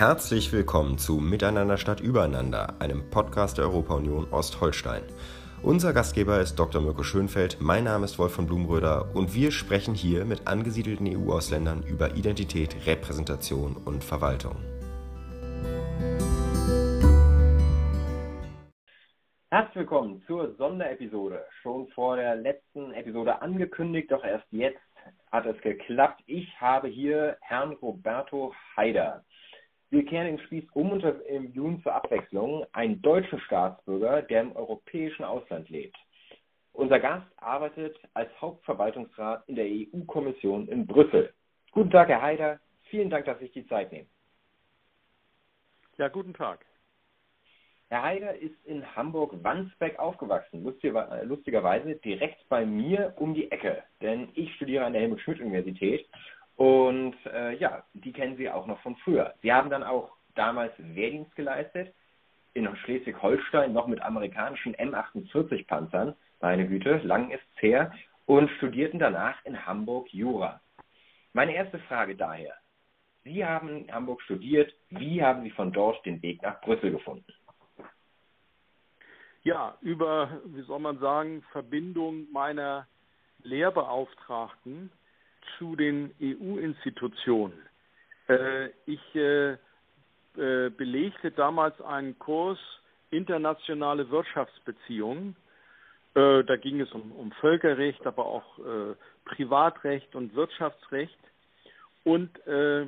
Herzlich willkommen zu Miteinander statt Übereinander, einem Podcast der Europa-Union Ostholstein. Unser Gastgeber ist Dr. Mirko Schönfeld, mein Name ist Wolf von Blumröder und wir sprechen hier mit angesiedelten EU-Ausländern über Identität, Repräsentation und Verwaltung. Herzlich willkommen zur Sonderepisode. Schon vor der letzten Episode angekündigt, doch erst jetzt hat es geklappt. Ich habe hier Herrn Roberto Haider. Wir kehren den Spieß um und interviewen zur Abwechslung einen deutschen Staatsbürger, der im europäischen Ausland lebt. Unser Gast arbeitet als Hauptverwaltungsrat in der EU-Kommission in Brüssel. Guten Tag, Herr Haider. Vielen Dank, dass Sie sich die Zeit nehmen. Ja, guten Tag. Herr Haider ist in Hamburg-Wandsbek aufgewachsen, lustigerweise direkt bei mir um die Ecke, denn ich studiere an der Helmut-Schmidt-Universität und äh, ja, die kennen Sie auch noch von früher. Sie haben dann auch damals Wehrdienst geleistet in Schleswig-Holstein noch mit amerikanischen M48-Panzern, meine Güte, lang ist's her, und studierten danach in Hamburg Jura. Meine erste Frage daher. Sie haben in Hamburg studiert, wie haben Sie von dort den Weg nach Brüssel gefunden? Ja, über, wie soll man sagen, Verbindung meiner Lehrbeauftragten zu den EU-Institutionen. Äh, ich äh, äh, belegte damals einen Kurs internationale Wirtschaftsbeziehungen. Äh, da ging es um, um Völkerrecht, aber auch äh, Privatrecht und Wirtschaftsrecht. Und äh,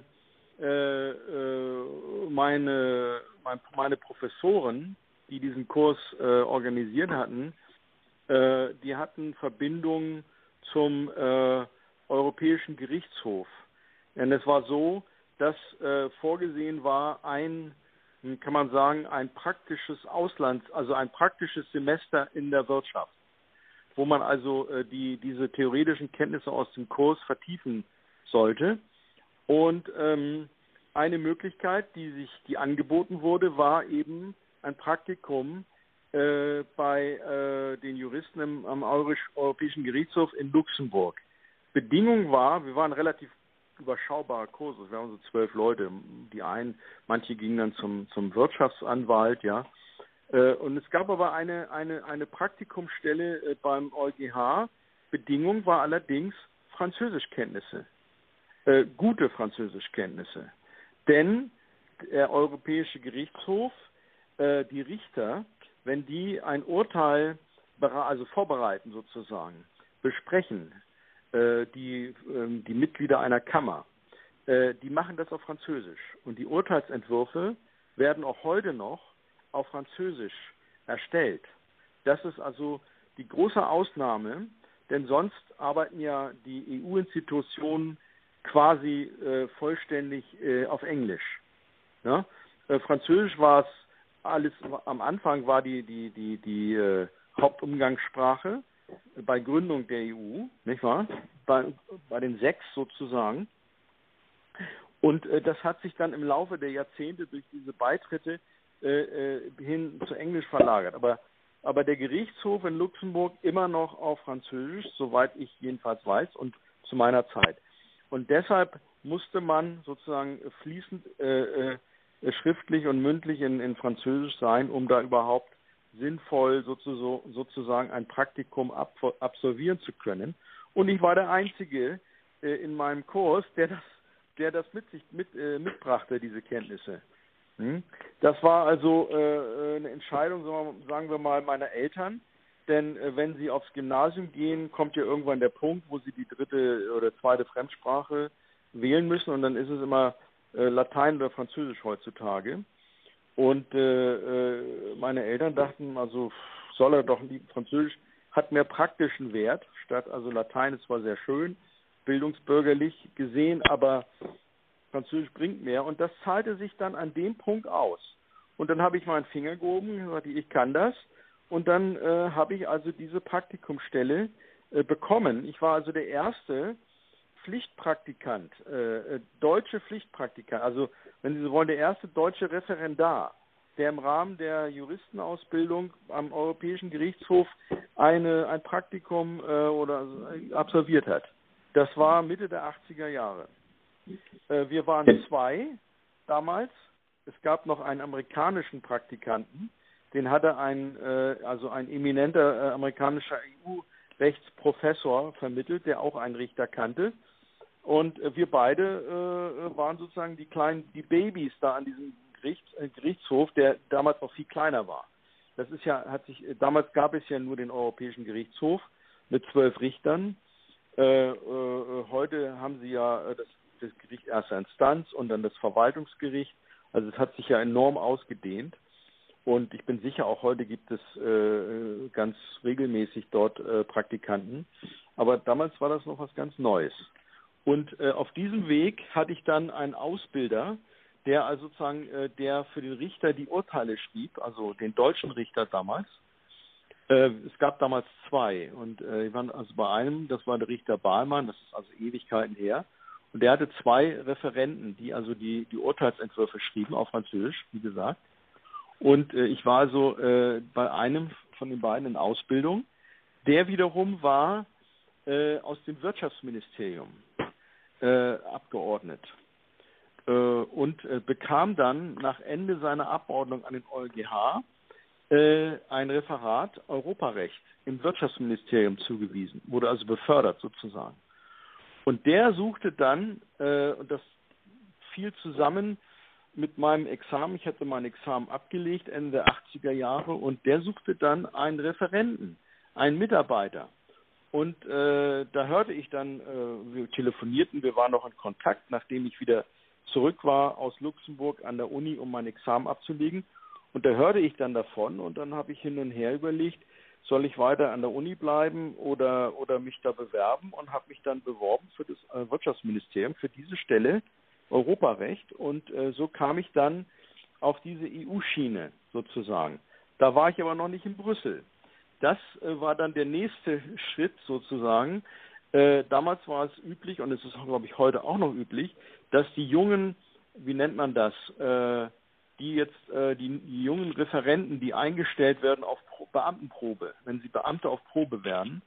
meine, mein, meine Professoren, die diesen Kurs organisiert hatten, die hatten Verbindungen zum Europäischen Gerichtshof. Denn es war so, dass äh, vorgesehen war ein, kann man sagen, ein praktisches Auslands, also ein praktisches Semester in der Wirtschaft, wo man also äh, die, diese theoretischen Kenntnisse aus dem Kurs vertiefen sollte. Und ähm, eine Möglichkeit, die sich, die angeboten wurde, war eben ein Praktikum äh, bei äh, den Juristen im, am Europäischen Gerichtshof in Luxemburg. Bedingung war, wir waren relativ überschaubarer Kurs, wir waren so zwölf Leute. Die einen, manche gingen dann zum, zum Wirtschaftsanwalt, ja. Äh, und es gab aber eine, eine, eine Praktikumsstelle äh, beim EuGH. Bedingung war allerdings Französischkenntnisse, äh, gute Französischkenntnisse. Denn der Europäische Gerichtshof, die Richter, wenn die ein Urteil also vorbereiten sozusagen, besprechen, äh, die, ähm, die Mitglieder einer Kammer, äh, die machen das auf Französisch. Und die Urteilsentwürfe werden auch heute noch auf Französisch erstellt. Das ist also die große Ausnahme, denn sonst arbeiten ja die EU-Institutionen quasi äh, vollständig äh, auf Englisch. Ja? Äh, Französisch war es alles, am Anfang war die, die, die, die äh, Hauptumgangssprache bei Gründung der EU, nicht wahr? Bei, bei den sechs sozusagen. Und äh, das hat sich dann im Laufe der Jahrzehnte durch diese Beitritte äh, äh, hin zu Englisch verlagert. Aber, aber der Gerichtshof in Luxemburg immer noch auf Französisch, soweit ich jedenfalls weiß, und zu meiner Zeit. Und deshalb musste man sozusagen fließend äh, äh, schriftlich und mündlich in, in Französisch sein, um da überhaupt sinnvoll sozusagen ein Praktikum absolvieren zu können. Und ich war der Einzige äh, in meinem Kurs, der das, der das mit sich mit, äh, mitbrachte, diese Kenntnisse. Hm? Das war also äh, eine Entscheidung, sagen wir mal, meiner Eltern. Denn wenn sie aufs Gymnasium gehen, kommt ja irgendwann der Punkt, wo sie die dritte oder zweite Fremdsprache wählen müssen. Und dann ist es immer Latein oder Französisch heutzutage. Und äh, äh, meine Eltern dachten, also soll er doch Französisch hat mehr praktischen Wert, statt also Latein ist zwar sehr schön, bildungsbürgerlich gesehen, aber Französisch bringt mehr. Und das zahlte sich dann an dem Punkt aus. Und dann habe ich meinen Finger gehoben, gesagt, ich kann das. Und dann äh, habe ich also diese Praktikumsstelle äh, bekommen. Ich war also der erste Pflichtpraktikant, äh, äh deutsche Pflichtpraktikant, also wenn Sie so wollen, der erste deutsche Referendar, der im Rahmen der Juristenausbildung am Europäischen Gerichtshof eine, ein Praktikum äh, oder absolviert hat. Das war Mitte der 80er Jahre. Äh, wir waren zwei damals es gab noch einen amerikanischen Praktikanten, den hatte ein, äh, also ein eminenter äh, amerikanischer EU-Rechtsprofessor vermittelt, der auch einen Richter kannte. Und äh, wir beide äh, waren sozusagen die kleinen, die Babys da an diesem Gerichts, äh, Gerichtshof, der damals noch viel kleiner war. Das ist ja, hat sich, damals gab es ja nur den Europäischen Gerichtshof mit zwölf Richtern. Äh, äh, heute haben sie ja äh, das, das Gericht erster Instanz und dann das Verwaltungsgericht. Also es hat sich ja enorm ausgedehnt. Und ich bin sicher, auch heute gibt es äh, ganz regelmäßig dort äh, Praktikanten. Aber damals war das noch was ganz Neues. Und äh, auf diesem Weg hatte ich dann einen Ausbilder, der also sozusagen, äh, der für den Richter die Urteile schrieb, also den deutschen Richter damals. Äh, es gab damals zwei und äh, ich war also bei einem, das war der Richter Bahlmann, das ist also Ewigkeiten her. Und der hatte zwei Referenten, die also die, die Urteilsentwürfe schrieben, auf Französisch, wie gesagt. Und äh, ich war also äh, bei einem von den beiden in Ausbildung. Der wiederum war äh, aus dem Wirtschaftsministerium äh, abgeordnet äh, und äh, bekam dann nach Ende seiner Abordnung an den EuGH äh, ein Referat Europarecht im Wirtschaftsministerium zugewiesen, wurde also befördert sozusagen. Und der suchte dann, äh, und das fiel zusammen mit meinem Examen, ich hatte mein Examen abgelegt Ende der 80er Jahre, und der suchte dann einen Referenten, einen Mitarbeiter. Und äh, da hörte ich dann, äh, wir telefonierten, wir waren noch in Kontakt, nachdem ich wieder zurück war aus Luxemburg an der Uni, um mein Examen abzulegen. Und da hörte ich dann davon und dann habe ich hin und her überlegt, soll ich weiter an der Uni bleiben oder, oder mich da bewerben und habe mich dann beworben für das äh, Wirtschaftsministerium, für diese Stelle Europarecht. Und äh, so kam ich dann auf diese EU-Schiene sozusagen. Da war ich aber noch nicht in Brüssel. Das äh, war dann der nächste Schritt sozusagen. Äh, damals war es üblich, und es ist, glaube ich, heute auch noch üblich, dass die jungen, wie nennt man das, äh, die jetzt äh, die, die, jungen Referenten, die eingestellt werden auf Pro Beamtenprobe, wenn sie Beamte auf Probe werden,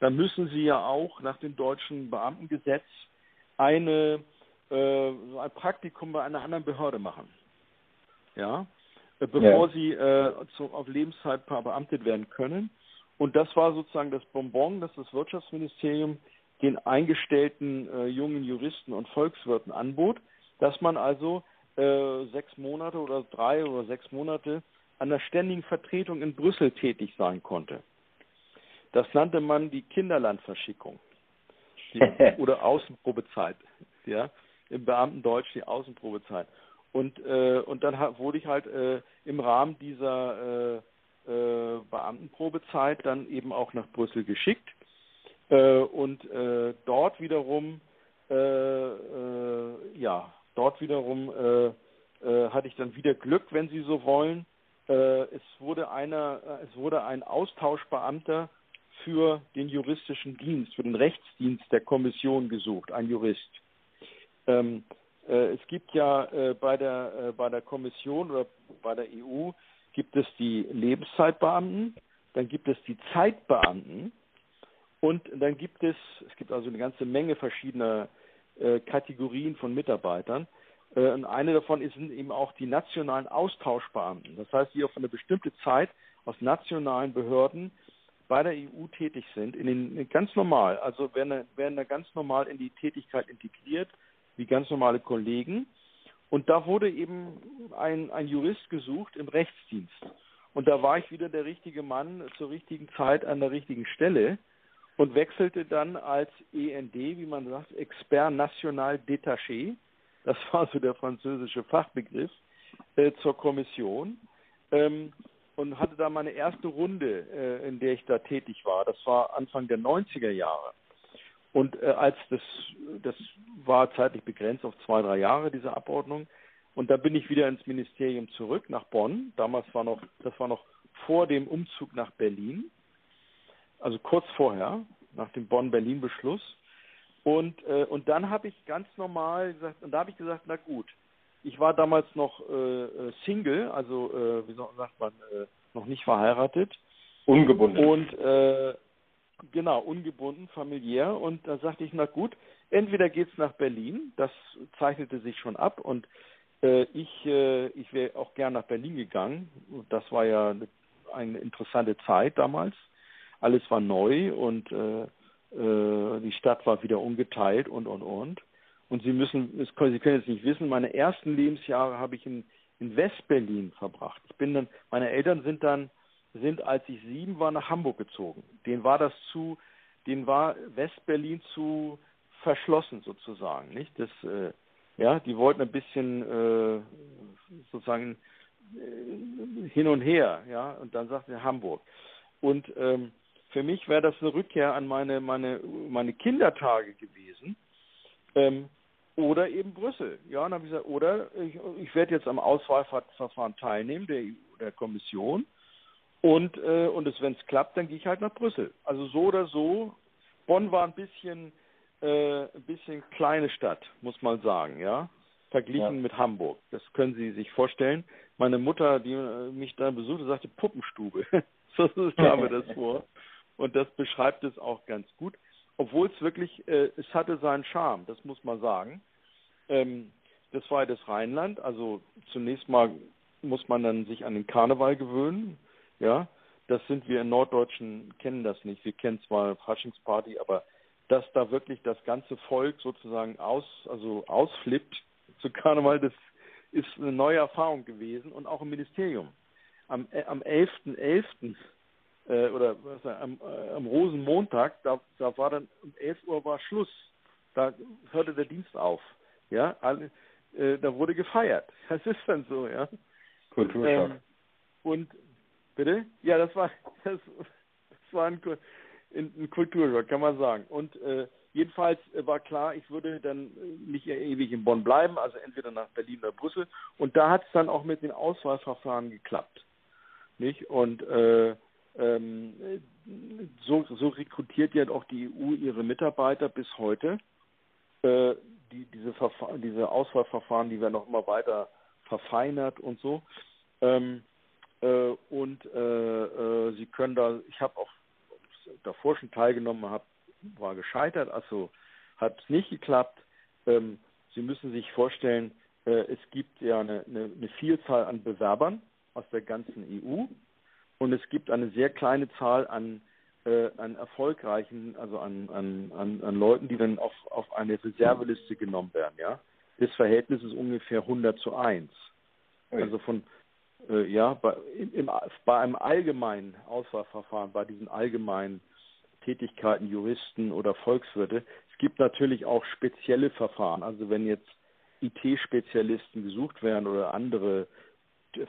dann müssen sie ja auch nach dem deutschen Beamtengesetz eine ein Praktikum bei einer anderen Behörde machen. Ja, bevor ja. sie äh, zu, auf Lebenszeit beamtet werden können. Und das war sozusagen das Bonbon, das das Wirtschaftsministerium den eingestellten äh, jungen Juristen und Volkswirten anbot, dass man also äh, sechs Monate oder drei oder sechs Monate an der ständigen Vertretung in Brüssel tätig sein konnte. Das nannte man die Kinderlandverschickung die, oder Außenprobezeit, ja, im Beamtendeutsch die Außenprobezeit. Und äh, und dann wurde ich halt äh, im Rahmen dieser äh, Beamtenprobezeit dann eben auch nach Brüssel geschickt äh, und äh, dort wiederum äh, äh, ja dort wiederum äh, hatte ich dann wieder Glück, wenn Sie so wollen. Es wurde einer, es wurde ein Austauschbeamter für den juristischen Dienst, für den Rechtsdienst der Kommission gesucht, ein Jurist. Ähm, äh, es gibt ja bei der bei der Kommission oder bei der EU gibt es die Lebenszeitbeamten, dann gibt es die Zeitbeamten und dann gibt es es gibt also eine ganze Menge verschiedener äh, Kategorien von Mitarbeitern. Äh, und eine davon sind eben auch die nationalen Austauschbeamten. Das heißt, die auf eine bestimmte Zeit aus nationalen Behörden bei der EU tätig sind, in den, ganz normal, also werden, werden da ganz normal in die Tätigkeit integriert, wie ganz normale Kollegen. Und da wurde eben ein, ein Jurist gesucht im Rechtsdienst. Und da war ich wieder der richtige Mann zur richtigen Zeit an der richtigen Stelle und wechselte dann als END, wie man sagt, Expert National Détaché, das war so der französische Fachbegriff, äh, zur Kommission ähm, und hatte da meine erste Runde, äh, in der ich da tätig war. Das war Anfang der 90er Jahre. Und äh, als das, das war zeitlich begrenzt auf zwei, drei Jahre, diese Abordnung. Und da bin ich wieder ins Ministerium zurück, nach Bonn. Damals war noch, das war noch vor dem Umzug nach Berlin also kurz vorher, nach dem Bonn-Berlin-Beschluss. Und, äh, und dann habe ich ganz normal gesagt, und da habe ich gesagt, na gut, ich war damals noch äh, äh Single, also äh, wie sagt man, äh, noch nicht verheiratet. Ungebunden. Und äh, genau, ungebunden, familiär. Und da sagte ich, na gut, entweder geht's nach Berlin, das zeichnete sich schon ab und Äh, ich äh, ich wäre auch gern nach Berlin gegangen. Das war ja eine interessante Zeit damals. Alles war neu und äh, äh, die Stadt war wieder ungeteilt und und und. Und Sie müssen, Sie können jetzt nicht wissen, meine ersten Lebensjahre habe ich in, in Westberlin verbracht. Ich bin dann, meine Eltern sind dann, sind, als ich sieben war, nach Hamburg gezogen. Denen war das zu, denen war Westberlin zu verschlossen sozusagen, nicht? Das, äh, ja, die wollten ein bisschen äh, sozusagen äh, hin und her, ja, und dann sagten sie Hamburg. Und ähm, für mich wäre das eine Rückkehr an meine meine meine Kindertage gewesen. Ähm, oder eben Brüssel. Ja, dann habe ich gesagt, oder ich, ich werde jetzt am Auswahlverfahren teilnehmen der, der Kommission und äh, und wenn es klappt, dann gehe ich halt nach Brüssel. Also so oder so. Bonn war ein bisschen äh, ein bisschen kleine Stadt, muss man sagen, ja, verglichen ja. mit Hamburg. Das können Sie sich vorstellen. Meine Mutter, die äh, mich da besuchte, sagte Puppenstube. so kam mir das vor. Und das beschreibt es auch ganz gut obwohl es wirklich, äh, es hatte seinen Charme, das muss man sagen. Ähm, das war das Rheinland, also zunächst mal muss man dann sich an den Karneval gewöhnen, ja. Das sind wir in Norddeutschen kennen das nicht. Wir kennen zwar Faschingsparty, aber dass da wirklich das ganze Volk sozusagen aus, also ausflippt zu Karneval, das ist eine neue Erfahrung gewesen und auch im Ministerium. Am, äh, am 11.11 äh, oder was, am, äh, am Rosenmontag, da, da war dann um 11 Uhr war Schluss. Da hörte der Dienst auf. Ja, alle, äh, da wurde gefeiert. Das ist dann so, ja. Kulturschock. Ähm, und bitte? Ja, das war das, das war ein, ein Kulturschock, kann man sagen. Und äh, jedenfalls war klar, ich würde dann nicht ewig in Bonn bleiben, also entweder nach Berlin oder Brüssel. Und da hat es dann auch mit den Auswahlverfahren geklappt. Nicht? Und äh, ähm, so, so rekrutiert ja auch die EU ihre Mitarbeiter bis heute. Äh, die, diese, diese Auswahlverfahren, die werden noch immer weiter verfeinert und so. Ähm, äh, und äh, äh sie können da, ich habe auch davor schon teilgenommen, hab, war gescheitert, also hat es nicht geklappt. Ähm, sie müssen sich vorstellen, äh, es gibt ja eine, eine, eine Vielzahl an Bewerbern aus der ganzen EU und es gibt eine sehr kleine Zahl an, äh, an erfolgreichen, also an, an, an, an Leuten, die dann auf, auf eine Reserveliste genommen werden. Ja, das Verhältnis ist ungefähr 100 zu 1. Also von ja bei, im, bei einem allgemeinen Auswahlverfahren, bei diesen allgemeinen Tätigkeiten, Juristen oder Volkswirte. Es gibt natürlich auch spezielle Verfahren. Also wenn jetzt IT-Spezialisten gesucht werden oder andere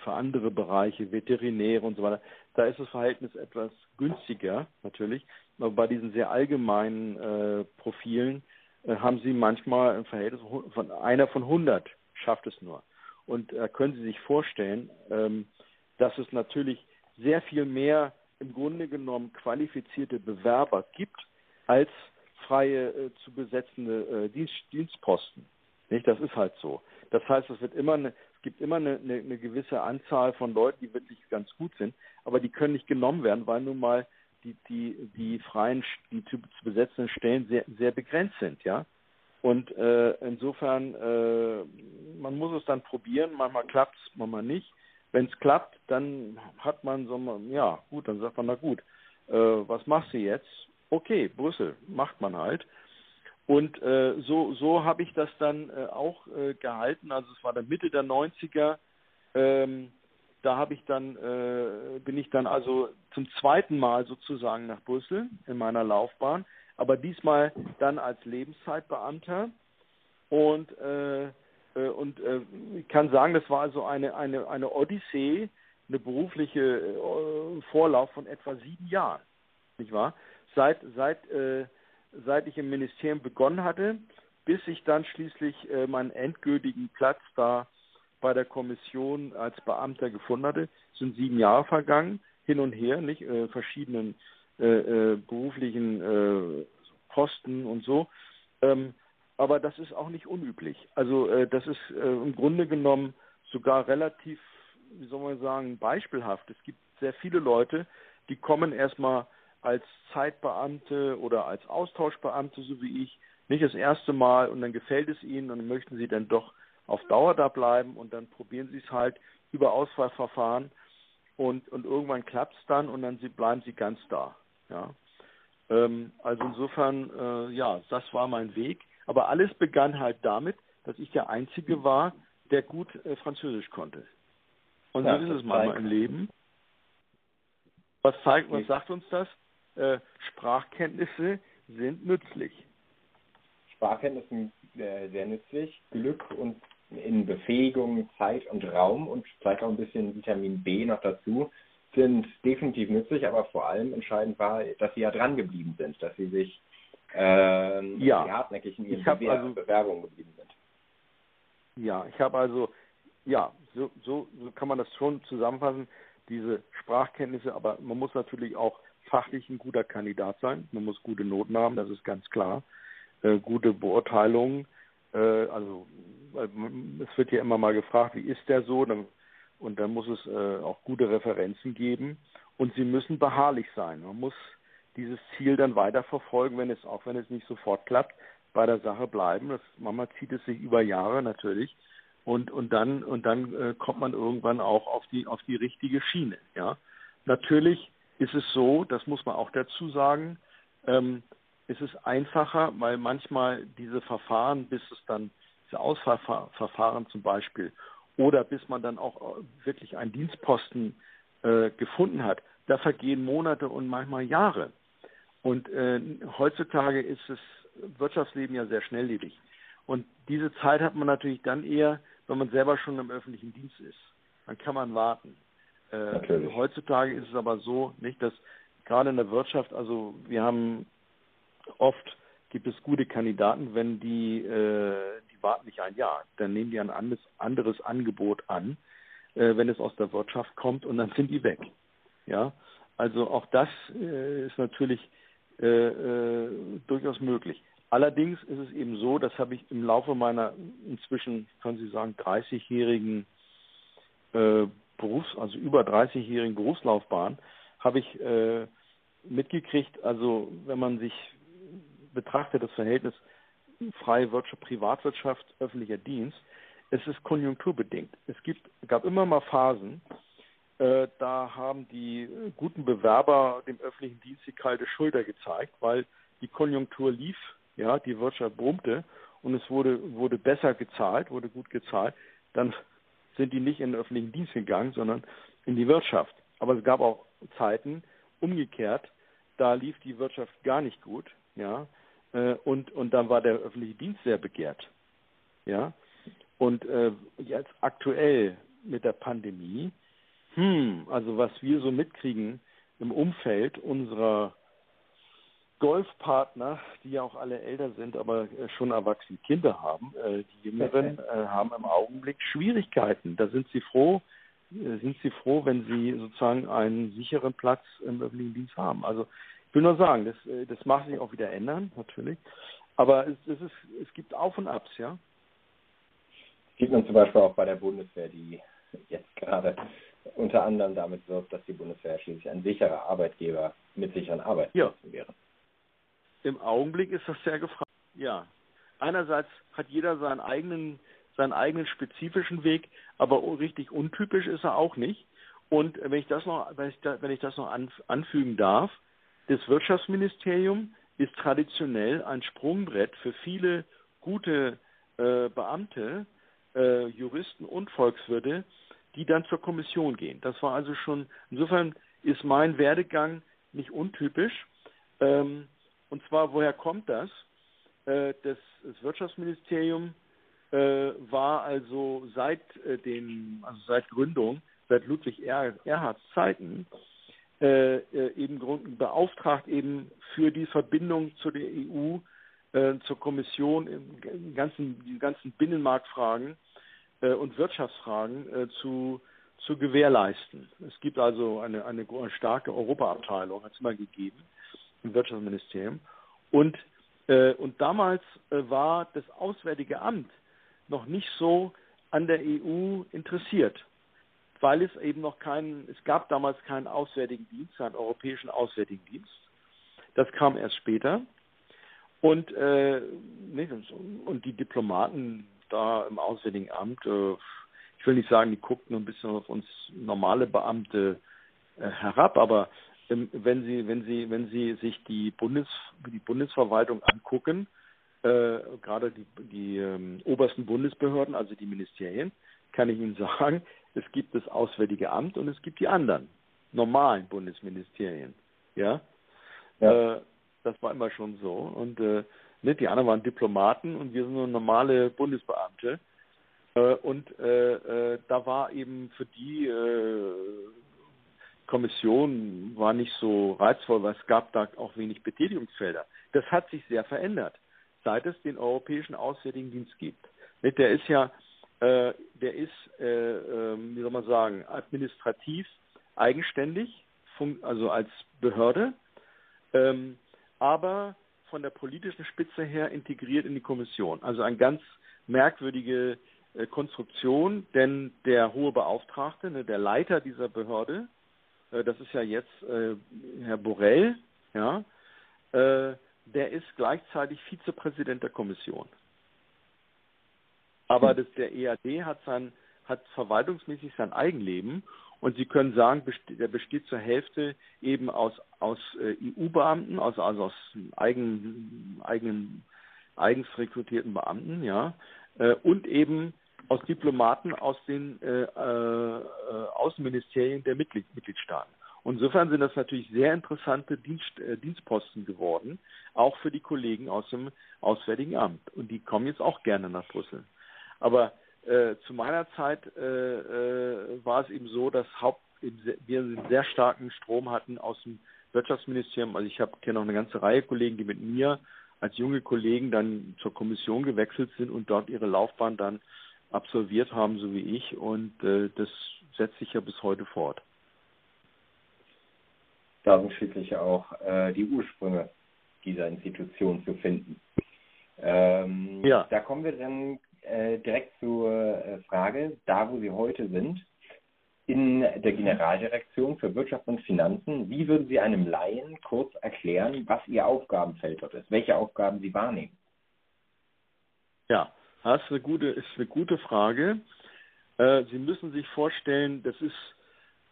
für andere Bereiche, Veterinäre und so weiter, da ist das Verhältnis etwas günstiger natürlich. Aber bei diesen sehr allgemeinen äh, Profilen äh, haben Sie manchmal ein Verhältnis von einer von 100 schafft es nur. Und äh, können Sie sich vorstellen, ähm, dass es natürlich sehr viel mehr im Grunde genommen qualifizierte Bewerber gibt als freie äh, zu besetzende äh, Dienst, Dienstposten. Nicht? Das ist halt so. Das heißt, es wird immer eine, es gibt immer eine, eine, eine, gewisse Anzahl von Leuten, die wirklich ganz gut sind, aber die können nicht genommen werden, weil nun mal die, die, die freien, die zu, zu besetzenden Stellen sehr, sehr begrenzt sind, ja. Und äh, insofern, äh, man muss es dann probieren, manchmal klappt es, manchmal nicht. Wenn es klappt, dann hat man so, ja gut, dann sagt man, na gut, äh, was machst du jetzt? Okay, Brüssel, macht man halt. Und äh, so, so habe ich das dann äh, auch äh, gehalten. Also es war dann Mitte der 90er. Ähm, da habe ich dann, äh, bin ich dann also zum zweiten Mal sozusagen nach Brüssel in meiner Laufbahn, aber diesmal dann als Lebenszeitbeamter. Und, äh, und äh, ich kann sagen, das war also eine, eine, eine Odyssee, eine berufliche äh, Vorlauf von etwa sieben Jahren, nicht wahr? Seit, seit äh, seit ich im Ministerium begonnen hatte, bis ich dann schließlich äh, meinen endgültigen Platz da bei der Kommission als Beamter gefunden hatte, sind sieben Jahre vergangen, hin und her, nicht äh, verschiedenen äh, äh, beruflichen äh, Posten und so. Ähm, aber das ist auch nicht unüblich. Also äh, das ist äh, im Grunde genommen sogar relativ, wie soll man sagen, beispielhaft. Es gibt sehr viele Leute, die kommen erstmal als Zeitbeamte oder als Austauschbeamte, so wie ich, nicht das erste Mal und dann gefällt es ihnen und dann möchten sie dann doch auf Dauer da bleiben und dann probieren sie es halt über Auswahlverfahren und, und irgendwann klappt es dann und dann sie, bleiben sie ganz da. Ja. Ähm, also insofern, äh, ja, das war mein Weg. Aber alles begann halt damit, dass ich der Einzige war, der gut äh, Französisch konnte. Und ja, so ist es manchmal im Leben. Was zeigt, was sagt uns das? Äh, Sprachkenntnisse sind nützlich. Sprachkenntnisse sind äh, sehr nützlich. Glück und in Befähigung, Zeit und Raum und vielleicht auch ein bisschen Vitamin B noch dazu sind definitiv nützlich, aber vor allem entscheidend war, dass sie ja dran geblieben sind, dass sie sich ähm, ja. hartnäckig in ihren Bewer also, Bewerbungen geblieben sind. Ja, ich habe also, ja, so, so, so kann man das schon zusammenfassen, diese Sprachkenntnisse, aber man muss natürlich auch fachlich ein guter Kandidat sein, man muss gute Noten haben, das ist ganz klar, äh, gute Beurteilungen, äh, also es wird ja immer mal gefragt, wie ist der so, dann und dann muss es äh, auch gute Referenzen geben und sie müssen beharrlich sein. Man muss dieses Ziel dann weiter verfolgen, wenn es auch wenn es nicht sofort klappt, bei der Sache bleiben. Das, manchmal zieht es sich über Jahre natürlich und und dann und dann äh, kommt man irgendwann auch auf die auf die richtige Schiene. Ja, natürlich ist es so, das muss man auch dazu sagen. Ähm, es ist einfacher, weil manchmal diese Verfahren, bis es dann diese Auswahlverfahren zum Beispiel oder bis man dann auch äh, wirklich einen Dienstposten äh, gefunden hat. Da vergehen Monate und manchmal Jahre. Und äh, heutzutage ist das Wirtschaftsleben ja sehr schnelllebig. Und diese Zeit hat man natürlich dann eher, wenn man selber schon im öffentlichen Dienst ist. Dann kann man warten. Äh, heutzutage ist es aber so, nicht, dass gerade in der Wirtschaft, also wir haben oft gibt es gute Kandidaten, wenn die, äh, die warten nicht ein Jahr, dann nehmen die ein anderes, anderes Angebot an, äh, wenn es aus der Wirtschaft kommt und dann sind die weg. Ja, also auch das äh, ist natürlich äh, äh, durchaus möglich. Allerdings ist es eben so, das habe ich im Laufe meiner inzwischen, können Sie sagen, 30-jährigen äh, Berufs-, also über 30-jährigen Berufslaufbahn, habe ich äh, mitgekriegt, also wenn man sich betrachtet, das Verhältnis freie Wirtschaft, Privatwirtschaft, öffentlicher Dienst, es ist konjunkturbedingt. Es gibt, gab immer mal Phasen, da haben die guten Bewerber dem öffentlichen Dienst die kalte Schulter gezeigt, weil die Konjunktur lief, ja, die Wirtschaft brummte und es wurde, wurde besser gezahlt, wurde gut gezahlt. Dann sind die nicht in den öffentlichen Dienst gegangen, sondern in die Wirtschaft. Aber es gab auch Zeiten, umgekehrt, da lief die Wirtschaft gar nicht gut, ja, äh, und, und dann war der öffentliche Dienst sehr begehrt. Ja. Und äh, jetzt aktuell mit der Pandemie, hm, also was wir so mitkriegen im Umfeld unserer Golfpartner, die ja auch alle älter sind, aber äh, schon erwachsene Kinder haben, äh, die Jüngeren äh, haben im Augenblick Schwierigkeiten. Da sind sie froh, sind sie froh, wenn sie sozusagen einen sicheren Platz im öffentlichen Dienst haben. Also ich will nur sagen, das, äh, das mag sich auch wieder ändern, natürlich. Aber es, es, ist, es gibt Auf und Abs, ja. Sieht man zum Beispiel auch bei der Bundeswehr, die jetzt gerade unter anderem damit wirkt, dass die Bundeswehr schließlich ein sicherer Arbeitgeber mit sicheren Arbeitsplätzen ja. wäre. Im Augenblick ist das sehr gefragt. Ja. Einerseits hat jeder seinen eigenen, seinen eigenen spezifischen Weg, aber richtig untypisch ist er auch nicht. Und wenn ich das noch, wenn ich, da, wenn ich das noch anfügen darf, das Wirtschaftsministerium ist traditionell ein Sprungbrett für viele gute äh, Beamte, äh, Juristen und Volkswirte, die dann zur Kommission gehen. Das war also schon, insofern ist mein Werdegang nicht untypisch. Ähm, und zwar, woher kommt das? Äh, das, das, Wirtschaftsministerium äh, war also seit äh, den, also seit Gründung, seit Ludwig Erhards Zeiten, äh, äh, eben beauftragt eben für die Verbindung zu der EU, äh, zur Kommission im ganzen, die ganzen Binnenmarktfragen und Wirtschaftsfragen äh, zu, zu gewährleisten. Es gibt also eine, eine starke Europaabteilung, hat es immer gegeben im Wirtschaftsministerium. Und, äh, und damals war das Auswärtige Amt noch nicht so an der EU interessiert weil es eben noch keinen, es gab damals keinen Auswärtigen Dienst, keinen europäischen Auswärtigen Dienst. Das kam erst später. Und, äh, und die Diplomaten, da im Auswärtigen Amt, äh, ich will nicht sagen, die guckten ein bisschen auf uns normale Beamte äh, herab, aber ähm, wenn Sie, wenn Sie, wenn Sie sich die Bundes, die Bundesverwaltung angucken, äh, gerade die, die ähm, obersten Bundesbehörden, also die Ministerien, kann ich Ihnen sagen, es gibt das Auswärtige Amt und es gibt die anderen normalen Bundesministerien. Ja, ja. Äh, das war immer schon so. Und äh, ne, die anderen waren Diplomaten und wir sind nur normale Bundesbeamte. Äh, und äh, äh, da war eben für die äh, Kommission war nicht so reizvoll, weil es gab da auch wenig Betätigungsfelder. Das hat sich sehr verändert, seit es den Europäischen Auswärtigen Dienst gibt. Der ist ja, äh, der ist, äh, äh, wie soll man sagen, administrativ eigenständig, also als Behörde, ähm, aber von der politischen Spitze her integriert in die Kommission. Also eine ganz merkwürdige äh, Konstruktion, denn der hohe Beauftragte, ne, der Leiter dieser Behörde, äh, das ist ja jetzt äh, Herr Borrell, ja, der ist gleichzeitig Vizepräsident der Kommission. Aber hm. das, der EAD hat sein, hat verwaltungsmäßig sein Eigenleben und Sie können sagen, der besteht zur Hälfte eben aus, aus äh, EU-Beamten, also, also aus eigen, eigenen, eigens rekrutierten Beamten, ja, äh, und eben aus Diplomaten aus den äh, äh, Außenministerien der Mitglied, Mitgliedstaaten. Insofern sind das natürlich sehr interessante Dienst, äh, Dienstposten geworden, auch für die Kollegen aus dem Auswärtigen Amt. Und die kommen jetzt auch gerne nach Brüssel. Aber äh, zu meiner Zeit äh, äh, war es eben so, dass Haupt, wir einen sehr starken Strom hatten aus dem Wirtschaftsministerium. Also ich habe kenne noch eine ganze Reihe Kollegen, die mit mir als junge Kollegen dann zur Kommission gewechselt sind und dort ihre Laufbahn dann absolviert haben, so wie ich. Und äh, das setzt sich ja bis heute fort. Da sind schließlich auch äh, die Ursprünge dieser Institution zu finden. Ähm, ja. Da kommen wir dann äh, direkt zur äh, Frage, da wo Sie heute sind, in der Generaldirektion für Wirtschaft und Finanzen, wie würden Sie einem Laien kurz erklären, was Ihr Aufgabenfeld dort ist, welche Aufgaben Sie wahrnehmen? Ja, das ist eine gute, ist eine gute Frage. Äh, Sie müssen sich vorstellen, das ist,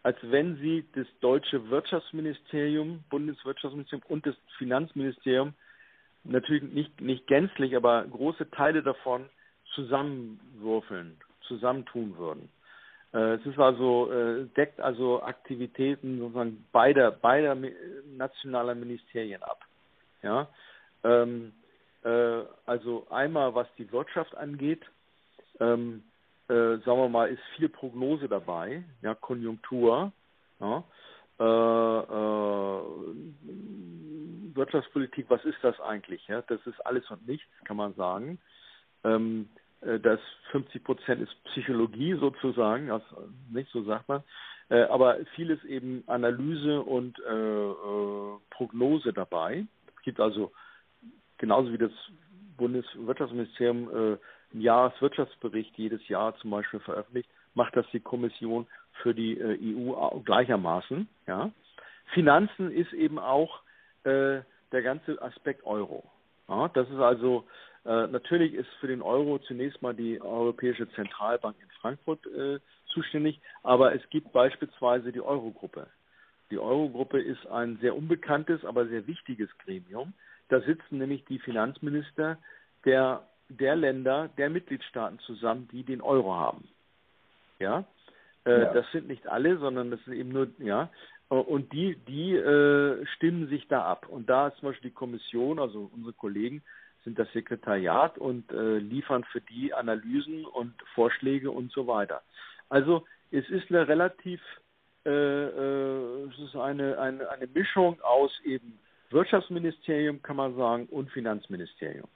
als wenn Sie das deutsche Wirtschaftsministerium, Bundeswirtschaftsministerium und das Finanzministerium natürlich nicht, nicht gänzlich, aber große Teile davon zusammenwürfeln, zusammentun würden. Äh, es ist also, äh, deckt also Aktivitäten sozusagen beider, beider nationaler Ministerien ab. Ja, ähm, äh, also einmal was die Wirtschaft angeht, ähm, äh, sagen wir mal, ist viel Prognose dabei, ja, Konjunktur, ja, äh, äh, Wirtschaftspolitik, was ist das eigentlich? Ja? Das ist alles und nichts, kann man sagen. Ähm, äh, das 50 Prozent ist Psychologie sozusagen, also nicht so sagt man. Äh, aber vieles eben Analyse und äh, Prognose dabei. Es gibt also genauso wie das Bundeswirtschaftsministerium einen Jahreswirtschaftsbericht jedes Jahr zum Beispiel veröffentlicht, macht das die Kommission für die EU gleichermaßen. Ja. Finanzen ist eben auch der ganze Aspekt Euro. Ja, das ist also äh, natürlich ist für den Euro zunächst mal die Europäische Zentralbank in Frankfurt äh, zuständig, aber es gibt beispielsweise die Eurogruppe. Die Eurogruppe ist ein sehr unbekanntes, aber sehr wichtiges Gremium. Da sitzen nämlich die Finanzminister der, der Länder, der Mitgliedstaaten zusammen, die den Euro haben. Ja, äh, ja. das sind nicht alle, sondern das sind eben nur, ja, und die, die äh, stimmen sich da ab. Und da ist zum Beispiel die Kommission, also unsere Kollegen, sind das Sekretariat und äh, liefern für die Analysen und Vorschläge und so weiter. Also es ist eine relativ, äh, äh, es ist eine, eine, eine Mischung aus eben Wirtschaftsministerium, kann man sagen, und Finanzministerium.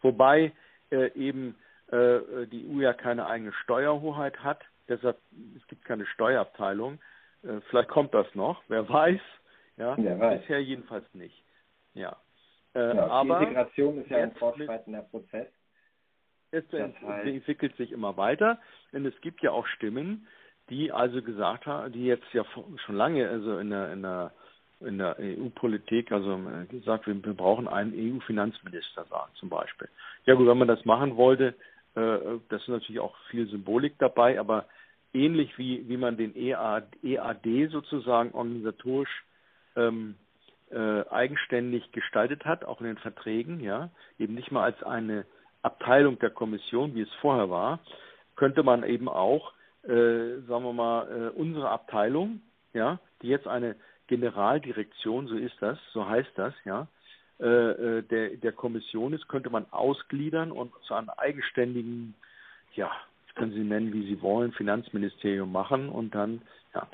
Wobei äh, eben äh, die EU ja keine eigene Steuerhoheit hat, deshalb es gibt keine Steuerabteilung. Äh, vielleicht kommt das noch, wer weiß. Ja, wer weiß. bisher jedenfalls nicht. Ja. Äh, ja, aber die Integration ist ja ein fortschreitender Prozess. Es heißt, entwickelt sich immer weiter, denn es gibt ja auch Stimmen, die also gesagt haben, die jetzt ja schon lange also in der, in der in der EU-Politik, also äh, gesagt, wir, wir brauchen einen EU-Finanzminister, sagen zum Beispiel. Ja gut, wenn man das machen wollte, Äh, das ist natürlich auch viel Symbolik dabei, aber ähnlich wie, wie man den EAD, EAD sozusagen organisatorisch ähm, äh, eigenständig gestaltet hat, auch in den Verträgen, ja, eben nicht mal als eine Abteilung der Kommission, wie es vorher war, könnte man eben auch, äh, sagen wir mal, äh, unsere Abteilung, ja, die jetzt eine Generaldirektion, so ist das, so heißt das, ja, äh, äh der, der Kommission ist, könnte man ausgliedern und zu einem eigenständigen, ja, können Sie nennen, wie Sie wollen, Finanzministerium machen und dann, ja,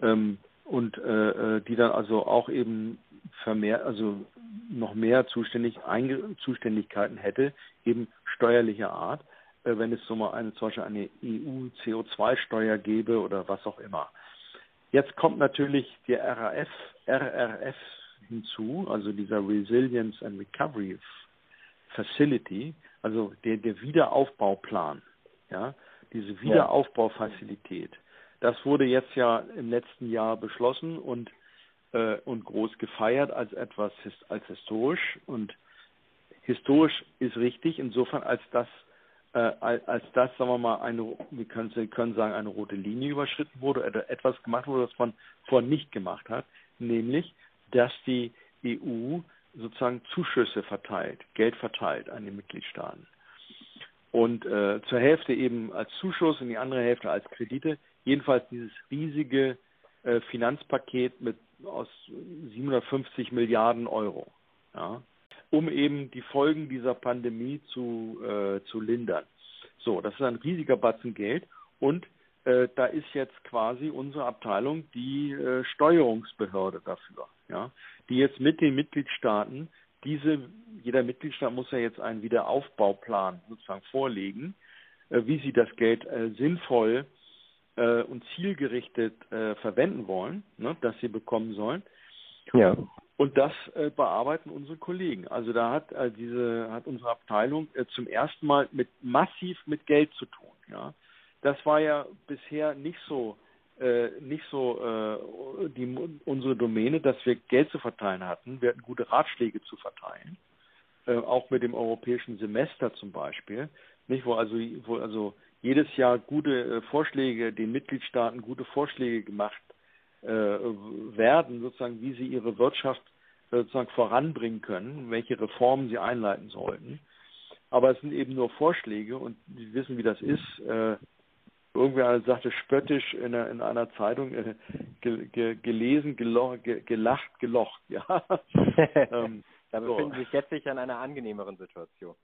ähm, und äh, äh, die dann also auch eben vermehrt, also noch mehr zuständig, Einge Zuständigkeiten hätte, eben steuerlicher Art, äh, wenn es so mal eine, zum Beispiel eine EU-CO2-Steuer gäbe oder was auch immer. Jetzt kommt natürlich der RAF, RRF hinzu, also dieser Resilience and Recovery Facility, also der, der Wiederaufbauplan, ja, diese Wiederaufbaufazilität. Das wurde jetzt ja im letzten Jahr beschlossen und, äh, und groß gefeiert als etwas als historisch. Und historisch ist richtig insofern, als das äh, als das, sagen wir mal, eine, wir können, wir können sagen, eine rote Linie überschritten wurde oder etwas gemacht wurde, was man vorher nicht gemacht hat, nämlich, dass die EU sozusagen Zuschüsse verteilt, Geld verteilt an die Mitgliedstaaten. Und äh, zur Hälfte eben als Zuschuss und die andere Hälfte als Kredite. Jedenfalls dieses riesige äh, Finanzpaket mit aus 750 Milliarden Euro. Ja um eben die Folgen dieser Pandemie zu, äh, zu lindern. So, das ist ein riesiger Batzen Geld und äh, da ist jetzt quasi unsere Abteilung die äh, Steuerungsbehörde dafür, ja, die jetzt mit den Mitgliedstaaten diese, jeder Mitgliedstaat muss ja jetzt einen Wiederaufbauplan sozusagen vorlegen, äh, wie sie das Geld äh, sinnvoll äh, und zielgerichtet äh, verwenden wollen, ne, das sie bekommen sollen. Ja. Und das äh, bearbeiten unsere Kollegen. Also da hat äh, diese hat unsere Abteilung äh, zum ersten Mal mit massiv mit Geld zu tun. Ja, das war ja bisher nicht so äh, nicht so äh, die unsere Domäne, dass wir Geld zu verteilen hatten. Wir hatten gute Ratschläge zu verteilen, äh, auch mit dem europäischen Semester zum Beispiel, nicht wo also wo also jedes Jahr gute Vorschläge den Mitgliedstaaten gute Vorschläge gemacht äh, werden, sozusagen, wie sie ihre Wirtschaft äh, sozusagen voranbringen können, welche Reformen sie einleiten sollten. Aber es sind eben nur Vorschläge und Sie wissen, wie das ist. Äh, irgendwer sagte spöttisch in einer, in einer Zeitung äh, ge, ge, gelesen, gelo, ge, gelacht, gelocht. Ja. ähm, da befinden so. sich jetzt sich an einer angenehmeren Situation.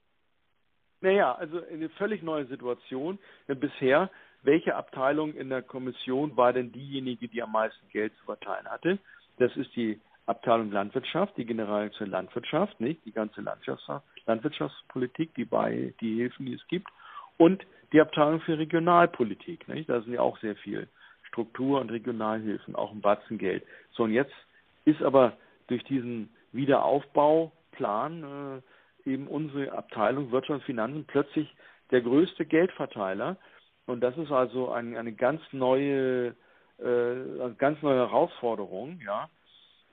Naja, also eine völlig neue Situation. Bisher welche Abteilung in der Kommission war denn diejenige, die am meisten Geld zu verteilen hatte? Das ist die Abteilung Landwirtschaft, die Generaldirektion Landwirtschaft, nicht die ganze Landwirtschafts Landwirtschaftspolitik, die bei die Hilfen, die es gibt, und die Abteilung für Regionalpolitik, nicht? Da sind ja auch sehr viel Struktur- und Regionalhilfen, auch ein Batzen Geld. So und jetzt ist aber durch diesen Wiederaufbauplan äh, eben unsere Abteilung Wirtschaft und Finanzen plötzlich der größte Geldverteiler und das ist also ein, eine ganz neue, äh, eine ganz neue Herausforderung, ja,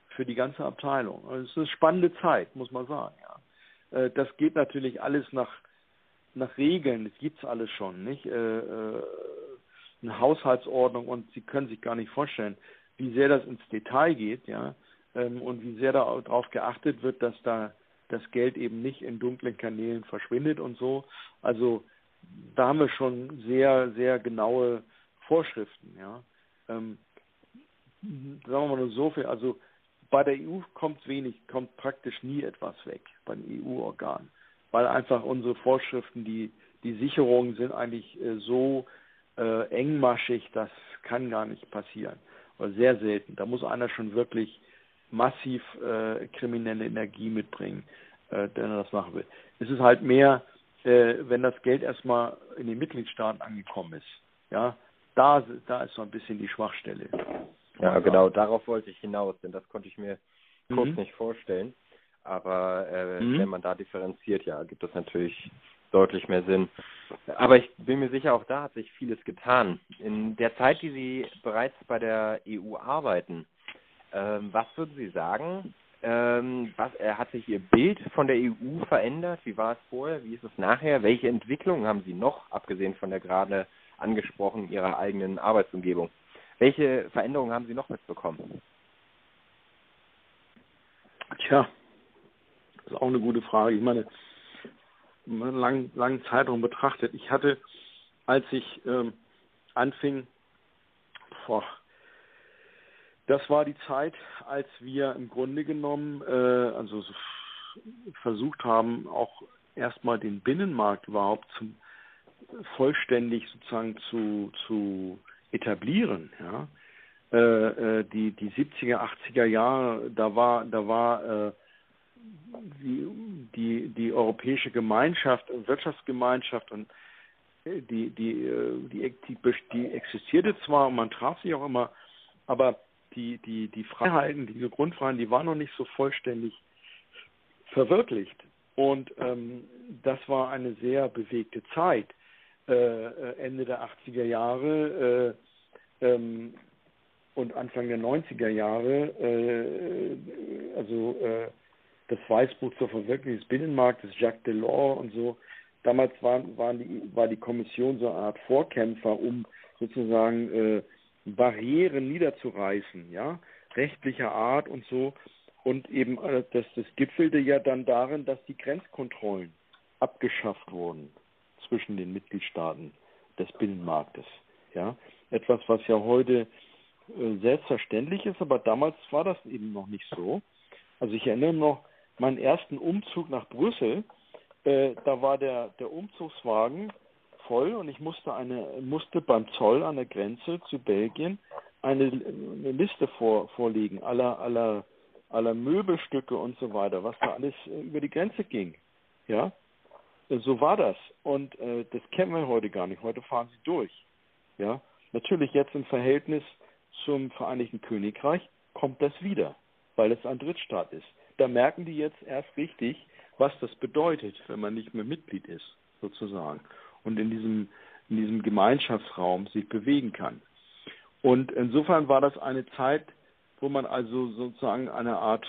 für die ganze Abteilung. Also es ist eine spannende Zeit, muss man sagen, ja. Äh, das geht natürlich alles nach, nach Regeln, das gibt's alles schon, nicht? Äh, äh, eine Haushaltsordnung und Sie können sich gar nicht vorstellen, wie sehr das ins Detail geht, ja, ähm, und wie sehr darauf geachtet wird, dass da das Geld eben nicht in dunklen Kanälen verschwindet und so. Also da haben wir schon sehr, sehr genaue Vorschriften, ja. Ähm, sagen wir mal nur so viel, also bei der EU kommt wenig, kommt praktisch nie etwas weg bei den EU-Organen, weil einfach unsere Vorschriften, die, die Sicherungen sind eigentlich äh, so äh, engmaschig, das kann gar nicht passieren. Oder sehr selten. Da muss einer schon wirklich massiv äh, kriminelle Energie mitbringen, äh, wenn er das machen will. Es ist halt mehr äh, wenn das Geld erstmal in den Mitgliedstaaten angekommen ist. Ja, da, da ist so ein bisschen die Schwachstelle. Ja, genau, darauf wollte ich hinaus, denn das konnte ich mir mhm. kurz nicht vorstellen. Aber äh, mhm. wenn man da differenziert, ja, gibt es natürlich deutlich mehr Sinn. Aber ich bin mir sicher, auch da hat sich vieles getan. In der Zeit, die Sie bereits bei der EU arbeiten, äh, was würden Sie sagen, Ähm, was äh, hat sich Ihr Bild von der EU verändert? Wie war es vorher? Wie ist es nachher? Welche Entwicklungen haben Sie noch, abgesehen von der gerade angesprochen, Ihrer eigenen Arbeitsumgebung? Welche Veränderungen haben Sie noch mitbekommen? Tja, das ist auch eine gute Frage. Ich meine, einen langen, langen Zeitraum betrachtet. Ich hatte, als ich ähm, anfing, boah, das war die Zeit, als wir im Grunde genommen, äh, also versucht haben, auch erstmal den Binnenmarkt überhaupt zum vollständig sozusagen zu, zu etablieren. Ja? Äh, äh, die, die 70er, 80er Jahre, da war, da war äh, die, die, die europäische Gemeinschaft, Wirtschaftsgemeinschaft und äh, die, die, äh, die, die, die existierte zwar und man traf sich auch immer, aber die, die, die Freiheiten, diese Grundfreiheiten, die waren noch nicht so vollständig verwirklicht. Und ähm, das war eine sehr bewegte Zeit. Äh, Ende der 80er Jahre äh, ähm, und Anfang der 90er Jahre, äh, also äh, das Weißbuch zur Verwirklichung des Binnenmarktes, Jacques Delors und so. Damals waren, waren die, war die Kommission so eine Art Vorkämpfer, um sozusagen äh, Barrieren niederzureißen, ja, rechtlicher Art und so. Und eben äh, das, das gipfelte ja dann darin, dass die Grenzkontrollen abgeschafft wurden zwischen den Mitgliedstaaten des Binnenmarktes. Ja, etwas, was ja heute äh, selbstverständlich ist, aber damals war das eben noch nicht so. Also ich erinnere noch meinen ersten Umzug nach Brüssel. Äh, da war der, der Umzugswagen voll und ich musste eine musste beim Zoll an der Grenze zu Belgien eine, eine Liste vor, vorlegen aller aller aller Möbelstücke und so weiter, was da alles äh, über die Grenze ging. Ja, so war das und äh, das kennen wir heute gar nicht. Heute fahren sie durch. Ja, natürlich jetzt im Verhältnis zum Vereinigten Königreich kommt das wieder, weil es ein Drittstaat ist. Da merken die jetzt erst richtig, was das bedeutet, wenn man nicht mehr Mitglied ist, sozusagen, und in diesem, in diesem Gemeinschaftsraum sich bewegen kann. Und insofern war das eine Zeit, wo man also sozusagen eine Art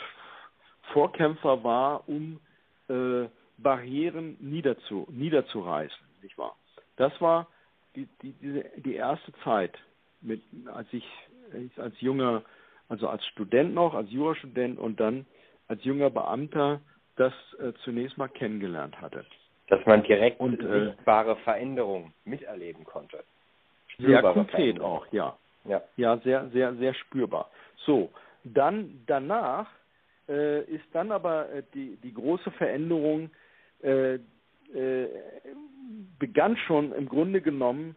Vorkämpfer war, um äh, Barrieren niederzu, niederzureißen, nicht wahr? Das war die, die, diese, die erste Zeit, mit, als ich als junger, also als Student noch, als Jurastudent und dann als junger Beamter das äh, zunächst mal kennengelernt hatte. Dass man direkt und äh, sichtbare Veränderungen miterleben konnte. Sehr konkret auch, ja. ja. Ja, sehr, sehr, sehr spürbar. So, dann danach äh, ist dann aber äh, die, die große Veränderung äh, äh, begann schon im Grunde genommen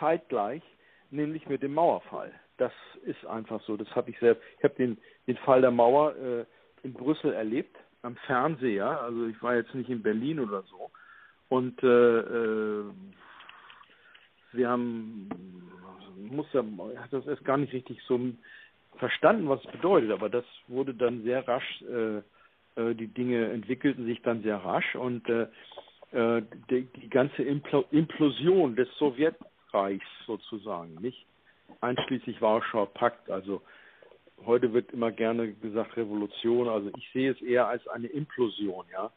zeitgleich nämlich mit dem Mauerfall. Das ist einfach so. Das habe ich selbst. Ich habe den, den Fall der Mauer äh, in Brüssel erlebt, am Fernseher. Also ich war jetzt nicht in Berlin oder so. Und äh, äh, wir haben, muss ja, hat das erst gar nicht richtig so verstanden, was es bedeutet. Aber das wurde dann sehr rasch. Äh, äh die Dinge entwickelten sich dann sehr rasch und äh, äh die, die ganze Implosion des Sowjet Reichs sozusagen, nicht einschließlich Warschauer Pakt. Also heute wird immer gerne gesagt Revolution, also ich sehe es eher als eine Implosion, ja.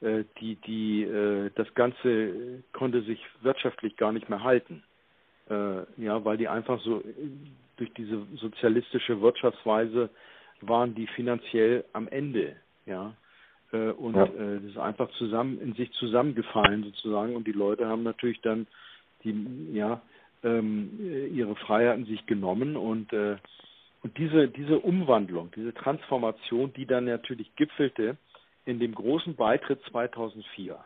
Äh, die, die, äh, das Ganze konnte sich wirtschaftlich gar nicht mehr halten. Äh, ja, weil die einfach so durch diese sozialistische Wirtschaftsweise waren die finanziell am Ende, ja. Und ja. das ist einfach zusammen in sich zusammengefallen sozusagen und die Leute haben natürlich dann die ja ähm, ihre Freiheiten sich genommen und und diese diese Umwandlung, diese Transformation, die dann natürlich gipfelte in dem großen Beitritt 2004,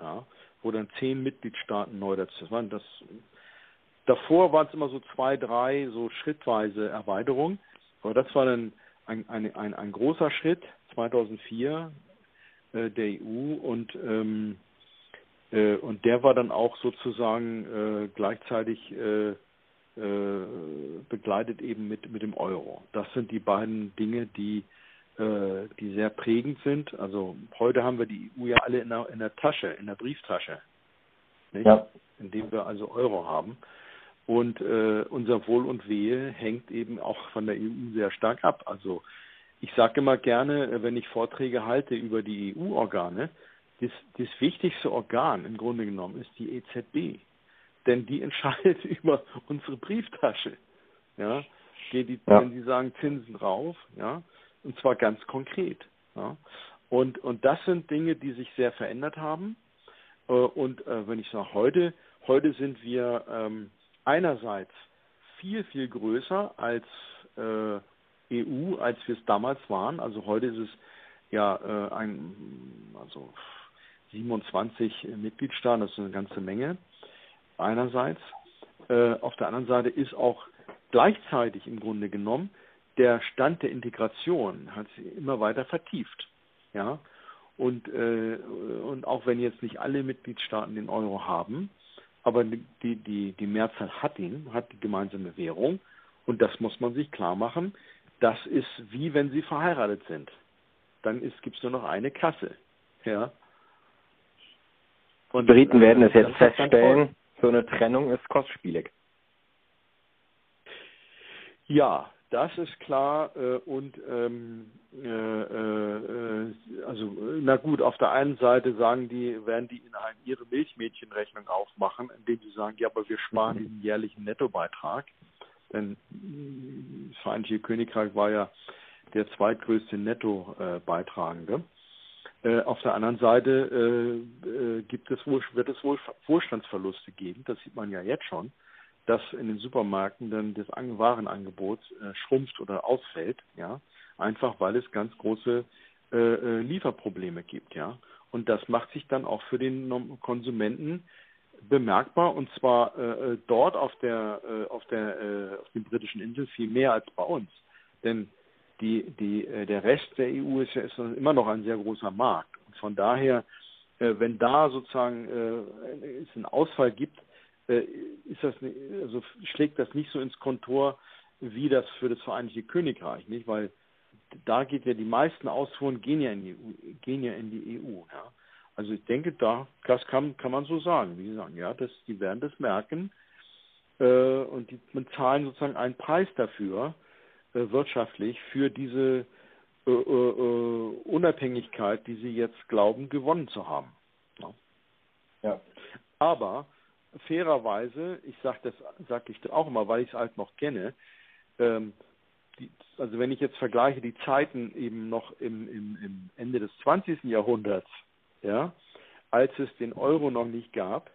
ja, wo dann zehn Mitgliedstaaten neu dazu waren. Das davor waren es immer so zwei, drei so schrittweise Erweiterungen, aber das war dann ein, ein, ein, ein großer Schritt 2004 äh, der EU und ähm, äh, und der war dann auch sozusagen äh, gleichzeitig äh, begleitet eben mit, mit dem Euro. Das sind die beiden Dinge, die, äh, die sehr prägend sind. Also heute haben wir die EU ja alle in der, in der Tasche, in der Brieftasche? Ja. indem wir also Euro haben. Und äh, unser Wohl und Wehe hängt eben auch von der EU sehr stark ab. Also ich sage immer gerne, äh, wenn ich Vorträge halte über die EU-Organe, das, das wichtigste Organ im Grunde genommen ist die EZB. Denn die entscheidet über unsere Brieftasche. Ja, die, die, ja. wenn sie sagen Zinsen rauf, ja, und zwar ganz konkret. Ja. Und, und das sind Dinge, die sich sehr verändert haben. Äh, und äh, wenn ich sage heute, heute sind wir ähm, einerseits viel, viel größer als äh, EU, als wir es damals waren. Also heute ist es ja äh, ein, also 27 Mitgliedstaaten, das ist eine ganze Menge einerseits. Äh, auf der anderen Seite ist auch gleichzeitig im Grunde genommen der Stand der Integration hat sich immer weiter vertieft. Ja, und, äh, und auch wenn jetzt nicht alle Mitgliedstaaten den Euro haben, aber die, die, die Mehrzahl hat ihn, hat die gemeinsame Währung. Und das muss man sich klar machen. Das ist wie wenn sie verheiratet sind. Dann gibt es nur noch eine Kasse. Ja. Und Briten werden es jetzt feststellen, so eine Trennung ist kostspielig. Ja, das ist klar äh, und ähm, äh, äh, also na gut, auf der einen Seite sagen die, werden die in eine, ihre Milchmädchenrechnung aufmachen, indem sie sagen, ja, aber wir sparen diesen jährlichen Nettobeitrag. Denn das Vereinigte Königreich war ja der zweitgrößte Nettobeitragende. Äh, auf der anderen Seite äh, äh, gibt es wohl, wird es wohl Wohlstandsverluste geben, das sieht man ja jetzt schon dass in den Supermärkten dann das Warenangebot äh, schrumpft oder ausfällt, ja, einfach weil es ganz große Lieferprobleme gibt, ja. Und das macht sich dann auch für den Konsumenten bemerkbar und zwar äh dort auf der äh, auf der äh, auf den britischen Inseln viel mehr als bei uns, denn die die äh, der Rest der EU ist ja ist immer noch ein sehr großer Markt und von daher äh, wenn da sozusagen äh, es einen Ausfall gibt äh, ist das, also schlägt das nicht so ins Kontor wie das für das Vereinigte Königreich, nicht? Weil da geht ja die meisten Ausfuhren gehen ja in die EU, gehen ja in die EU. Ja? Also ich denke, da das kann kann man so sagen. Wie Sie sagen, ja, das, die werden das merken äh, und die zahlen sozusagen einen Preis dafür wirtschaftlich für diese äh, äh, äh, Unabhängigkeit, die sie jetzt glauben gewonnen zu haben. Ja. ja. Aber fairerweise, ich sage das, sage ich auch immer, weil ich es halt noch kenne, ähm, die, also wenn ich jetzt vergleiche die Zeiten eben noch im, im, im Ende des 20. Jahrhunderts, ja, als es den Euro noch nicht gab,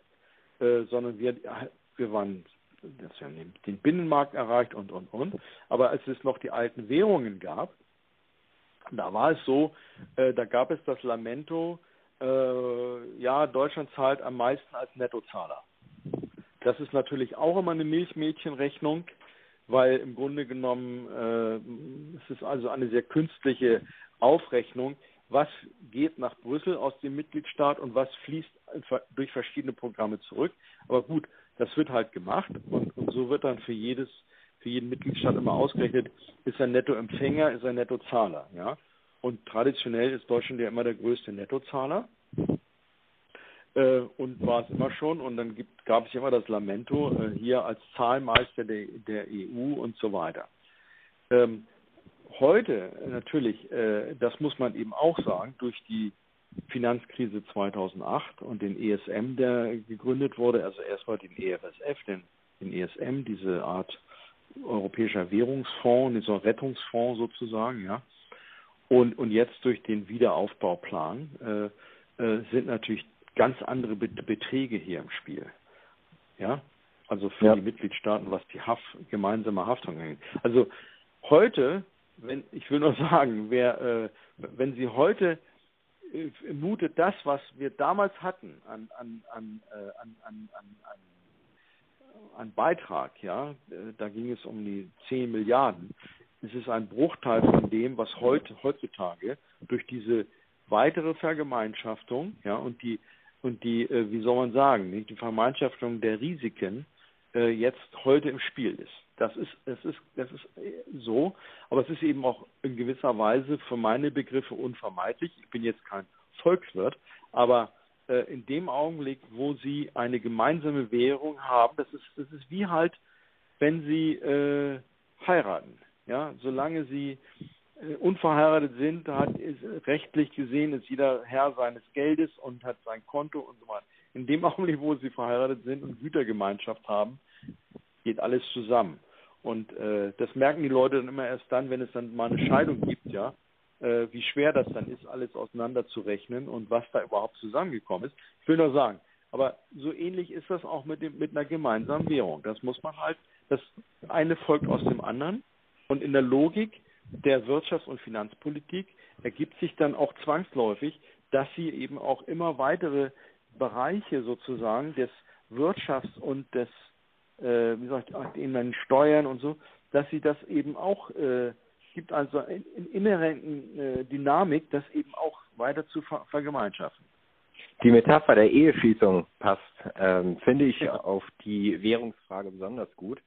äh, sondern wir, wir waren, das wir haben den Binnenmarkt erreicht und, und, und, aber als es noch die alten Währungen gab, da war es so, äh, da gab es das Lamento, äh, ja, Deutschland zahlt am meisten als Nettozahler. Das ist natürlich auch immer eine Milchmädchenrechnung, weil im Grunde genommen äh, es ist also eine sehr künstliche Aufrechnung, was geht nach Brüssel aus dem Mitgliedstaat und was fließt durch verschiedene Programme zurück. Aber gut, das wird halt gemacht und, und so wird dann für jedes für jeden Mitgliedstaat immer ausgerechnet, ist er Nettoempfänger, ist er Nettozahler, ja. Und traditionell ist Deutschland ja immer der größte Nettozahler äh, und war es immer schon. Und dann gibt, gab es immer das Lamento äh, hier als Zahlmeister der, der EU und so weiter. Ähm, heute natürlich, äh, das muss man eben auch sagen, durch die Finanzkrise 2008 und den ESM, der gegründet wurde, also erstmal den EFSF, den, den ESM, diese Art europäischer Währungsfonds, dieser Rettungsfonds sozusagen, ja. Und, und jetzt durch den Wiederaufbauplan äh, äh, sind natürlich ganz andere Beträge hier im Spiel. Ja, also für ja. die Mitgliedstaaten, was die Haft, gemeinsame Haftung angeht. Also heute, wenn ich will nur sagen, wer, äh, wenn Sie heute mutet das, was wir damals hatten an, an, an, äh, an, an, an, an Beitrag, ja, äh, da ging es um die 10 Milliarden. Es ist ein Bruchteil von dem, was heute heutzutage durch diese weitere Vergemeinschaftung, ja, und die und die, äh, wie soll man sagen, die Vergemeinschaftung der Risiken äh, jetzt heute im Spiel ist. Das ist, das ist, das ist äh, so, aber es ist eben auch in gewisser Weise für meine Begriffe unvermeidlich. Ich bin jetzt kein Volkswirt, aber äh, in dem Augenblick, wo Sie eine gemeinsame Währung haben, das ist, das ist wie halt, wenn Sie äh, heiraten. Ja, solange Sie äh, unverheiratet sind, hat ist, rechtlich gesehen ist jeder Herr seines Geldes und hat sein Konto und so weiter. In dem Augenblick, wo sie verheiratet sind und Gütergemeinschaft haben, geht alles zusammen. Und äh, das merken die Leute dann immer erst dann, wenn es dann mal eine Scheidung gibt, ja, äh, wie schwer das dann ist, alles auseinanderzurechnen und was da überhaupt zusammengekommen ist. Ich will nur sagen, aber so ähnlich ist das auch mit, dem, mit einer gemeinsamen Währung. Das muss man halt, das eine folgt aus dem anderen. Und in der Logik der Wirtschafts- und Finanzpolitik ergibt sich dann auch zwangsläufig, dass sie eben auch immer weitere Bereiche sozusagen des Wirtschafts- und des, äh, wie ich, den Steuern und so, dass sie das eben auch äh, gibt also in, in inhärenten äh, Dynamik, das eben auch weiter zu ver vergemeinschaften. Die Metapher der Eheschließung passt, ähm, finde ich, ja. auf die Währungsfrage besonders gut.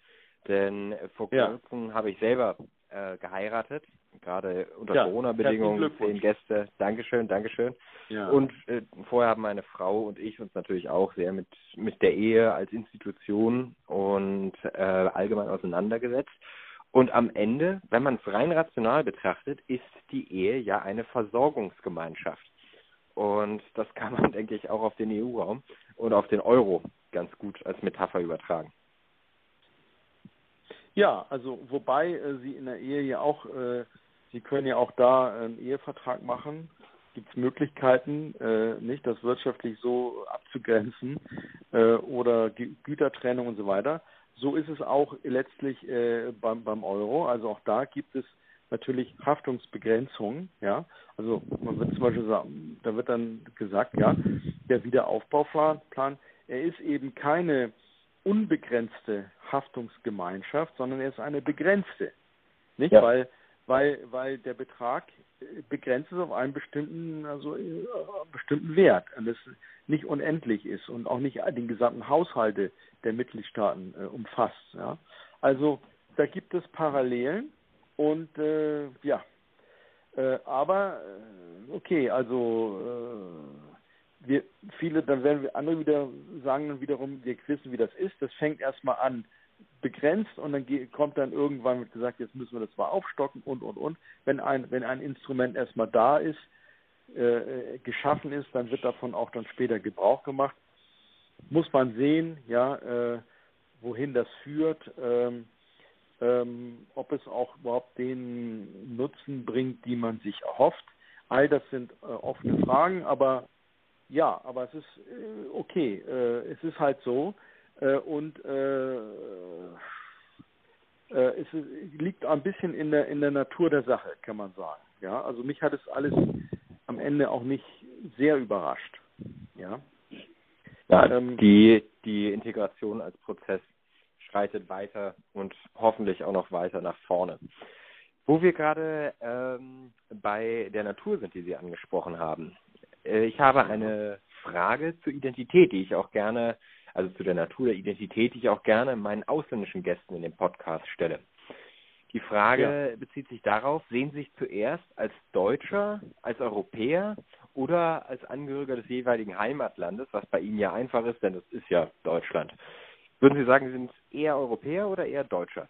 Denn vor kurzem ja. habe ich selber äh, geheiratet, gerade unter ja, Corona-Bedingungen, zehn Gäste. Dankeschön, Dankeschön. Ja. Und äh, vorher haben meine Frau und ich uns natürlich auch sehr mit, mit der Ehe als Institution und äh, allgemein auseinandergesetzt. Und am Ende, wenn man es rein rational betrachtet, ist die Ehe ja eine Versorgungsgemeinschaft. Und das kann man, denke ich, auch auf den EU-Raum und auf den Euro ganz gut als Metapher übertragen. Ja, also wobei äh, Sie in der Ehe ja auch, äh, Sie können ja auch da einen Ehevertrag machen. Gibt es Möglichkeiten, äh, nicht das wirtschaftlich so abzugrenzen äh, oder Gütertrennung und so weiter. So ist es auch letztlich äh, beim, beim Euro. Also auch da gibt es natürlich Haftungsbegrenzungen. Ja, also man wird zum Beispiel sagen, da wird dann gesagt, ja, der Wiederaufbauplan, er ist eben keine unbegrenzte Haftungsgemeinschaft, sondern er ist eine begrenzte. Nicht? Ja. Weil, weil, weil der Betrag begrenzt ist auf einen bestimmten, also äh, bestimmten Wert und das nicht unendlich ist und auch nicht den gesamten Haushalte der Mitgliedstaaten äh, umfasst. Ja. Also da gibt es Parallelen und äh, ja, äh, aber äh, okay, also äh, wir viele, dann werden wir andere wieder sagen wiederum, wir wissen, wie das ist. Das fängt erstmal an begrenzt und dann kommt dann irgendwann wird gesagt, jetzt müssen wir das mal aufstocken und und und. Wenn ein wenn ein Instrument erstmal da ist, äh, geschaffen ist, dann wird davon auch dann später Gebrauch gemacht. Muss man sehen, ja, äh, wohin das führt, ähm, ähm, ob es auch überhaupt den Nutzen bringt, die man sich erhofft. All das sind äh, offene Fragen, aber ja, aber es ist äh, okay. Äh, es ist halt so äh, und äh, es liegt ein bisschen in der in der Natur der Sache, kann man sagen. Ja, also mich hat es alles am Ende auch nicht sehr überrascht. Ja. Ja, ähm, die, die Integration als Prozess schreitet weiter und hoffentlich auch noch weiter nach vorne. Wo wir gerade ähm, bei der Natur sind, die Sie angesprochen haben. Äh, ich habe eine Frage zur Identität, die ich auch gerne, also zu der Natur der Identität, die ich auch gerne meinen ausländischen Gästen in dem Podcast stelle. Die Frage ja. bezieht sich darauf, sehen Sie sich zuerst als Deutscher, als Europäer oder als Angehöriger des jeweiligen Heimatlandes, was bei Ihnen ja einfach ist, denn das ist ja Deutschland. Würden Sie sagen, Sie sind eher Europäer oder eher Deutscher?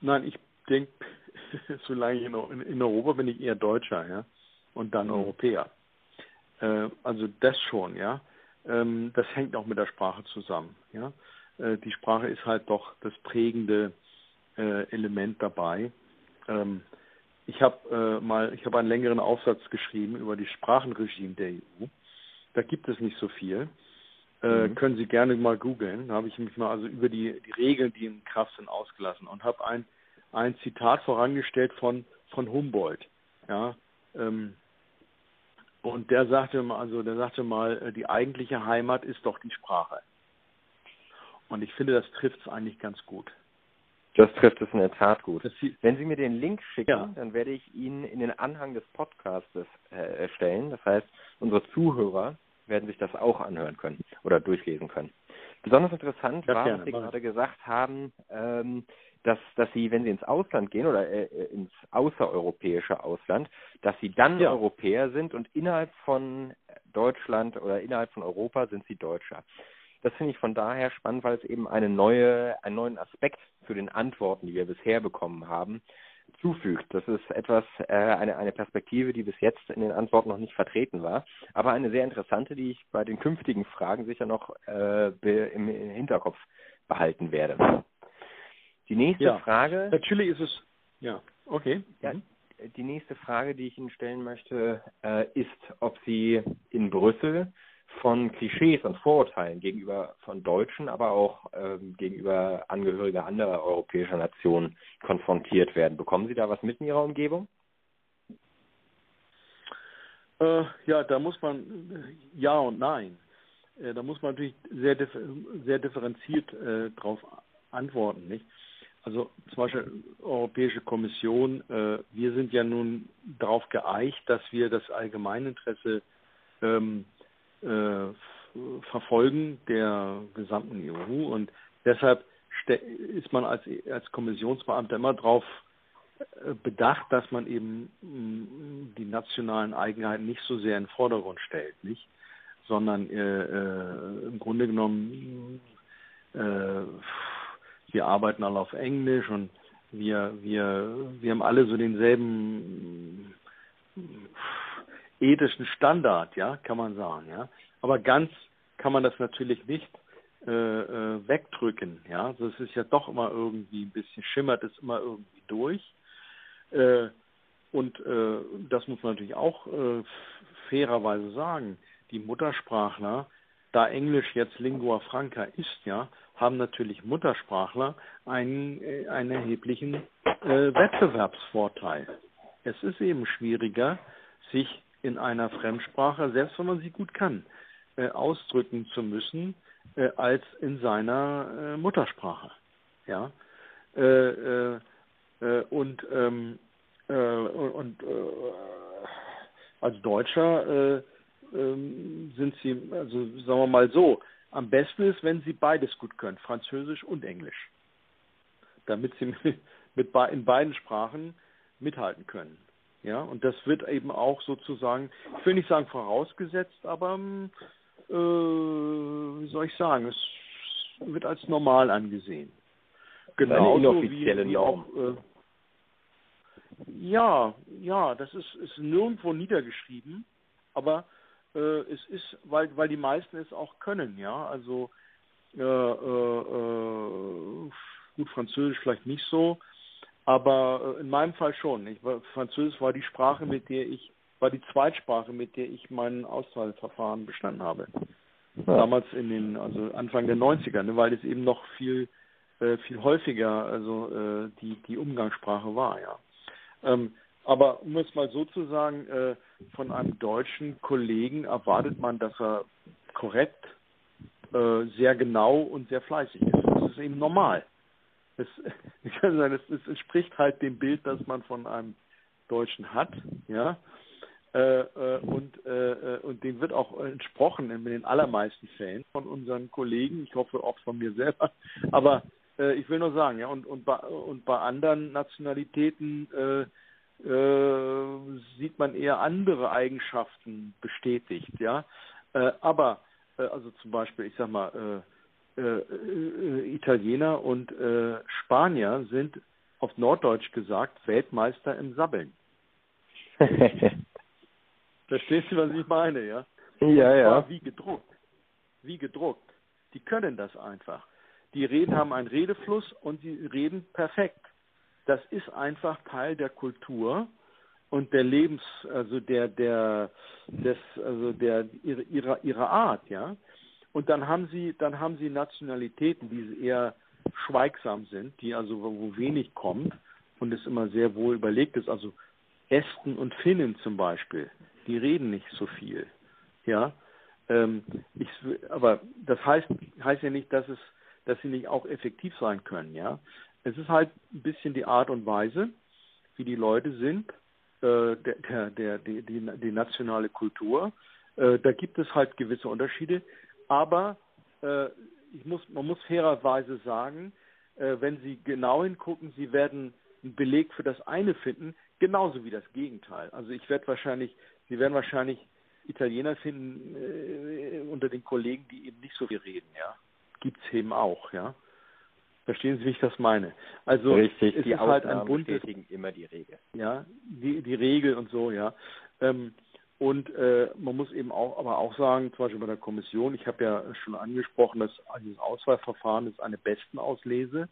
Nein, ich denke, solange ich in, in Europa bin ich eher Deutscher, ja, und dann mhm. Europäer. Äh, also das schon, ja. Ähm, das hängt auch mit der Sprache zusammen, ja. Äh, die Sprache ist halt doch das prägende äh, Element dabei. Ähm, ich habe äh, mal, ich habe einen längeren Aufsatz geschrieben über die Sprachenregime der EU. Da gibt es nicht so viel. Äh, mhm. Können Sie gerne mal googeln. Da habe ich mich mal also über die, die Regeln, die in Kraft sind, ausgelassen und habe ein, ein Zitat vorangestellt von, von Humboldt. Ja, ähm, und der sagte mal, also der sagte mal, äh, die eigentliche Heimat ist doch die Sprache. Und ich finde, das trifft es eigentlich ganz gut. Das trifft es in der Tat gut. Wenn Sie mir den Link schicken, ja. dann werde ich ihn in den Anhang des Podcastes äh, erstellen. Das heißt, unsere Zuhörer werden sich das auch anhören können oder durchlesen können. Besonders interessant ja, war, gerne, was Sie gerade gesagt haben, ähm, dass, dass Sie, wenn Sie ins Ausland gehen oder äh, äh, ins außereuropäische Ausland, dass Sie dann ja. Europäer sind und innerhalb von Deutschland oder innerhalb von Europa sind Sie Deutscher. Das finde ich von daher spannend, weil es eben eine neue, einen neuen Aspekt zu den Antworten, die wir bisher bekommen haben, zufügt. Das ist etwas, äh, eine, eine Perspektive, die bis jetzt in den Antworten noch nicht vertreten war, aber eine sehr interessante, die ich bei den künftigen Fragen sicher noch äh, im, Hinterkopf behalten werde. Die nächste ja, Frage. Natürlich ist es. Ja, okay. Ja, mhm. die nächste Frage, die ich Ihnen stellen möchte, äh, ist, ob Sie in Brüssel von Klischees und Vorurteilen gegenüber von Deutschen, aber auch ähm, gegenüber Angehöriger anderer europäischer Nationen konfrontiert werden. Bekommen Sie da was mit in Ihrer Umgebung? Äh, ja, da muss man ja und nein. Äh, da muss man natürlich sehr, sehr differenziert äh, darauf antworten, nicht? Also zum Beispiel Europäische Kommission, äh, wir sind ja nun darauf geeicht, dass wir das Allgemeininteresse ähm, äh, verfolgen der gesamten EU und deshalb ist man als, als Kommissionsbeamter immer darauf äh, bedacht, dass man eben mm, die nationalen Eigenheiten nicht so sehr in den Vordergrund stellt, nicht, sondern äh, äh, im Grunde genommen äh, wir arbeiten alle auf Englisch und wir wir wir haben alle so denselben ethischen Standard, ja, kann man sagen, ja. Aber ganz kann man das natürlich nicht äh, äh, wegdrücken, ja. Also es ist ja doch immer irgendwie ein bisschen schimmert es immer irgendwie durch. Äh, und äh, das muss man natürlich auch äh, fairerweise sagen. Die Muttersprachler, da Englisch jetzt Lingua Franca ist, ja, haben natürlich Muttersprachler einen, äh, einen erheblichen Wettbewerbsvorteil. Es ist eben schwieriger, sich in einer Fremdsprache, selbst wenn man sie gut kann, äh, ausdrücken zu müssen, äh, als in seiner äh, Muttersprache. Ja. Äh, äh, äh, und ähm, und als Deutscher ähm, sind sie, also sagen wir mal so, am besten ist, wenn sie beides gut können, Französisch und Englisch, damit sie mit, mit in beiden Sprachen mithalten können. Ja, und das wird eben auch sozusagen, ich will nicht sagen vorausgesetzt, aber äh, wie soll ich sagen, es wird als normal angesehen. Genau. inoffizielle wie, Norm. Auch, äh, ja, ja, das ist, ist nirgendwo niedergeschrieben, aber äh, es ist, weil, weil die meisten es auch können, ja. Also äh, äh, äh gut, Französisch vielleicht nicht so, aber äh, in meinem Fall schon. Ich Französisch war die Sprache, mit der ich, war die Zweitsprache, mit der ich mein Auswahlverfahren bestanden habe. Ja. Damals in den, also Anfang der 90er, ne, weil es eben noch viel, äh, viel häufiger, also äh, die, die Umgangssprache war, ja. Ähm, aber um es mal so zu sagen, äh, von einem deutschen Kollegen erwartet man, dass er korrekt, äh, sehr genau und sehr fleißig ist. Das ist eben normal. Es, ich kann sagen, es, es entspricht halt dem Bild, das man von einem Deutschen hat, ja. Äh, äh, und, äh, äh, und dem wird auch entsprochen in den allermeisten Fällen von unseren Kollegen, ich hoffe auch von mir selber. Aber äh, ich will nur sagen, ja, und, und, bei, und bei anderen Nationalitäten äh, sieht man eher andere Eigenschaften bestätigt, ja. aber also zum Beispiel, ich sag mal, Italiener und äh, Spanier sind auf Norddeutsch gesagt Weltmeister im Sabbeln. Verstehst du, was ich meine, ja? Ja, ja. Wie gedruckt. Wie gedruckt. Die können das einfach. Die reden, haben einen Redefluss und sie reden perfekt. Das ist einfach Teil der Kultur und der Lebens, also der, der, des, also der, ihrer, ihrer Art, ja. Und dann haben sie, dann haben sie Nationalitäten, die eher schweigsam sind, die also wo wenig kommt und es immer sehr wohl überlegt ist. Also Esten und Finnen zum Beispiel, die reden nicht so viel. Ja, ähm, ich, aber das heißt, heißt ja nicht, dass es, dass sie nicht auch effektiv sein können. Ja, es ist halt ein bisschen die Art und Weise, wie die Leute sind, äh, der, der, der, die, die, die nationale Kultur. Äh, da gibt es halt gewisse Unterschiede. Aber äh, ich muss, man muss fairerweise sagen, äh, wenn Sie genau hingucken, Sie werden einen Beleg für das eine finden, genauso wie das Gegenteil. Also ich werde wahrscheinlich, Sie werden wahrscheinlich Italiener finden äh, unter den Kollegen, die eben nicht so viel reden, ja. Gibt's eben auch, ja. Verstehen Sie, wie ich das meine? Also Richtig, es die ist halt Ausnahmen ein buntes, bestätigen immer die Regel. ja, die, die Regel und so, ja. Ähm, und äh, man muss eben auch, aber auch sagen, zum Beispiel bei der Kommission, ich habe ja schon angesprochen, dass dieses Auswahlverfahren ist eine Bestenauslese,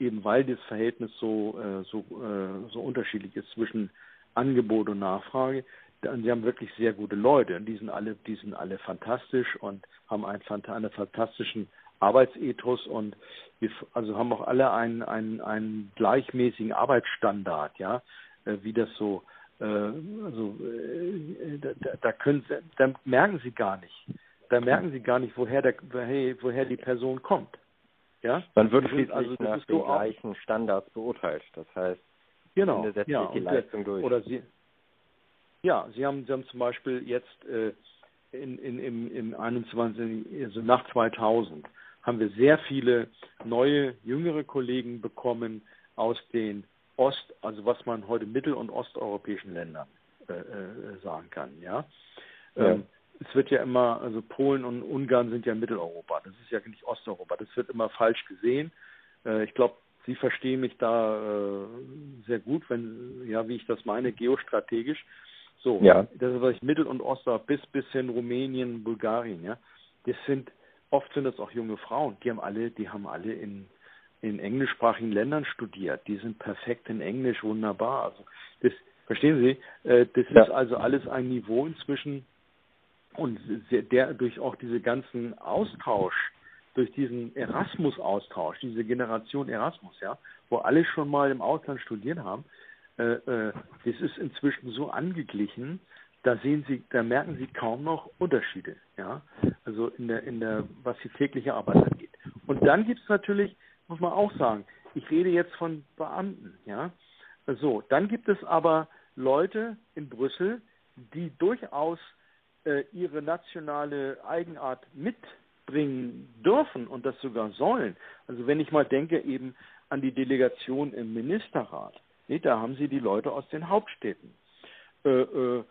eben weil das Verhältnis so äh, so äh, so unterschiedlich ist zwischen Angebot und Nachfrage. Sie haben wirklich sehr gute Leute und die sind alle, die sind alle fantastisch und haben einen, einen fantastischen Arbeitsethos und wir also haben auch alle einen, einen, einen gleichmäßigen Arbeitsstandard, ja, äh, wie das so also äh, da, da können Sie, da merken Sie gar nicht. Da merken Sie gar nicht, woher der woher, woher die Person kommt. Ja? Man wird schließlich also, nach den so gleichen Standards beurteilt. Das heißt, genau, setzt ja, die Leistung durch. Oder Sie, ja, Sie haben, Sie haben zum Beispiel jetzt äh, in, in, im, im 21, also nach 2000, haben wir sehr viele neue, jüngere Kollegen bekommen aus den Ost, also was man heute mittel- und osteuropäischen Ländern äh, äh, sagen kann, ja. Ja. Ähm, es wird ja immer, also Polen und Ungarn sind ja Mitteleuropa, das ist ja nicht Osteuropa, das wird immer falsch gesehen. Äh, ich glaube, Sie verstehen mich da äh, sehr gut, wenn, ja, wie ich das meine, geostrategisch. So, Ja. das ist was ich Mittel- und Osteuropa bis bis hin Rumänien, Bulgarien, ja. Das sind oft sind das auch junge Frauen, die haben alle, die haben alle in in englischsprachigen Ländern studiert. Die sind perfekt in Englisch, wunderbar. Also das verstehen Sie, äh, das Ja. ist also alles ein Niveau inzwischen und der durch auch diese ganzen Austausch, durch diesen Erasmus-Austausch, diese Generation Erasmus, ja, wo alle schon mal im Ausland studiert haben, äh, äh, das ist inzwischen so angeglichen, da sehen Sie, da merken Sie kaum noch Unterschiede, ja, also in der, in der, was die tägliche Arbeit angeht. Und dann gibt es natürlich, muss man auch sagen, ich rede jetzt von Beamten, ja, so, dann gibt es aber Leute in Brüssel, die durchaus äh, ihre nationale Eigenart mitbringen dürfen und das sogar sollen. Also wenn ich mal denke eben an die Delegation im Ministerrat, nee, da haben sie die Leute aus den Hauptstädten, äh, äh,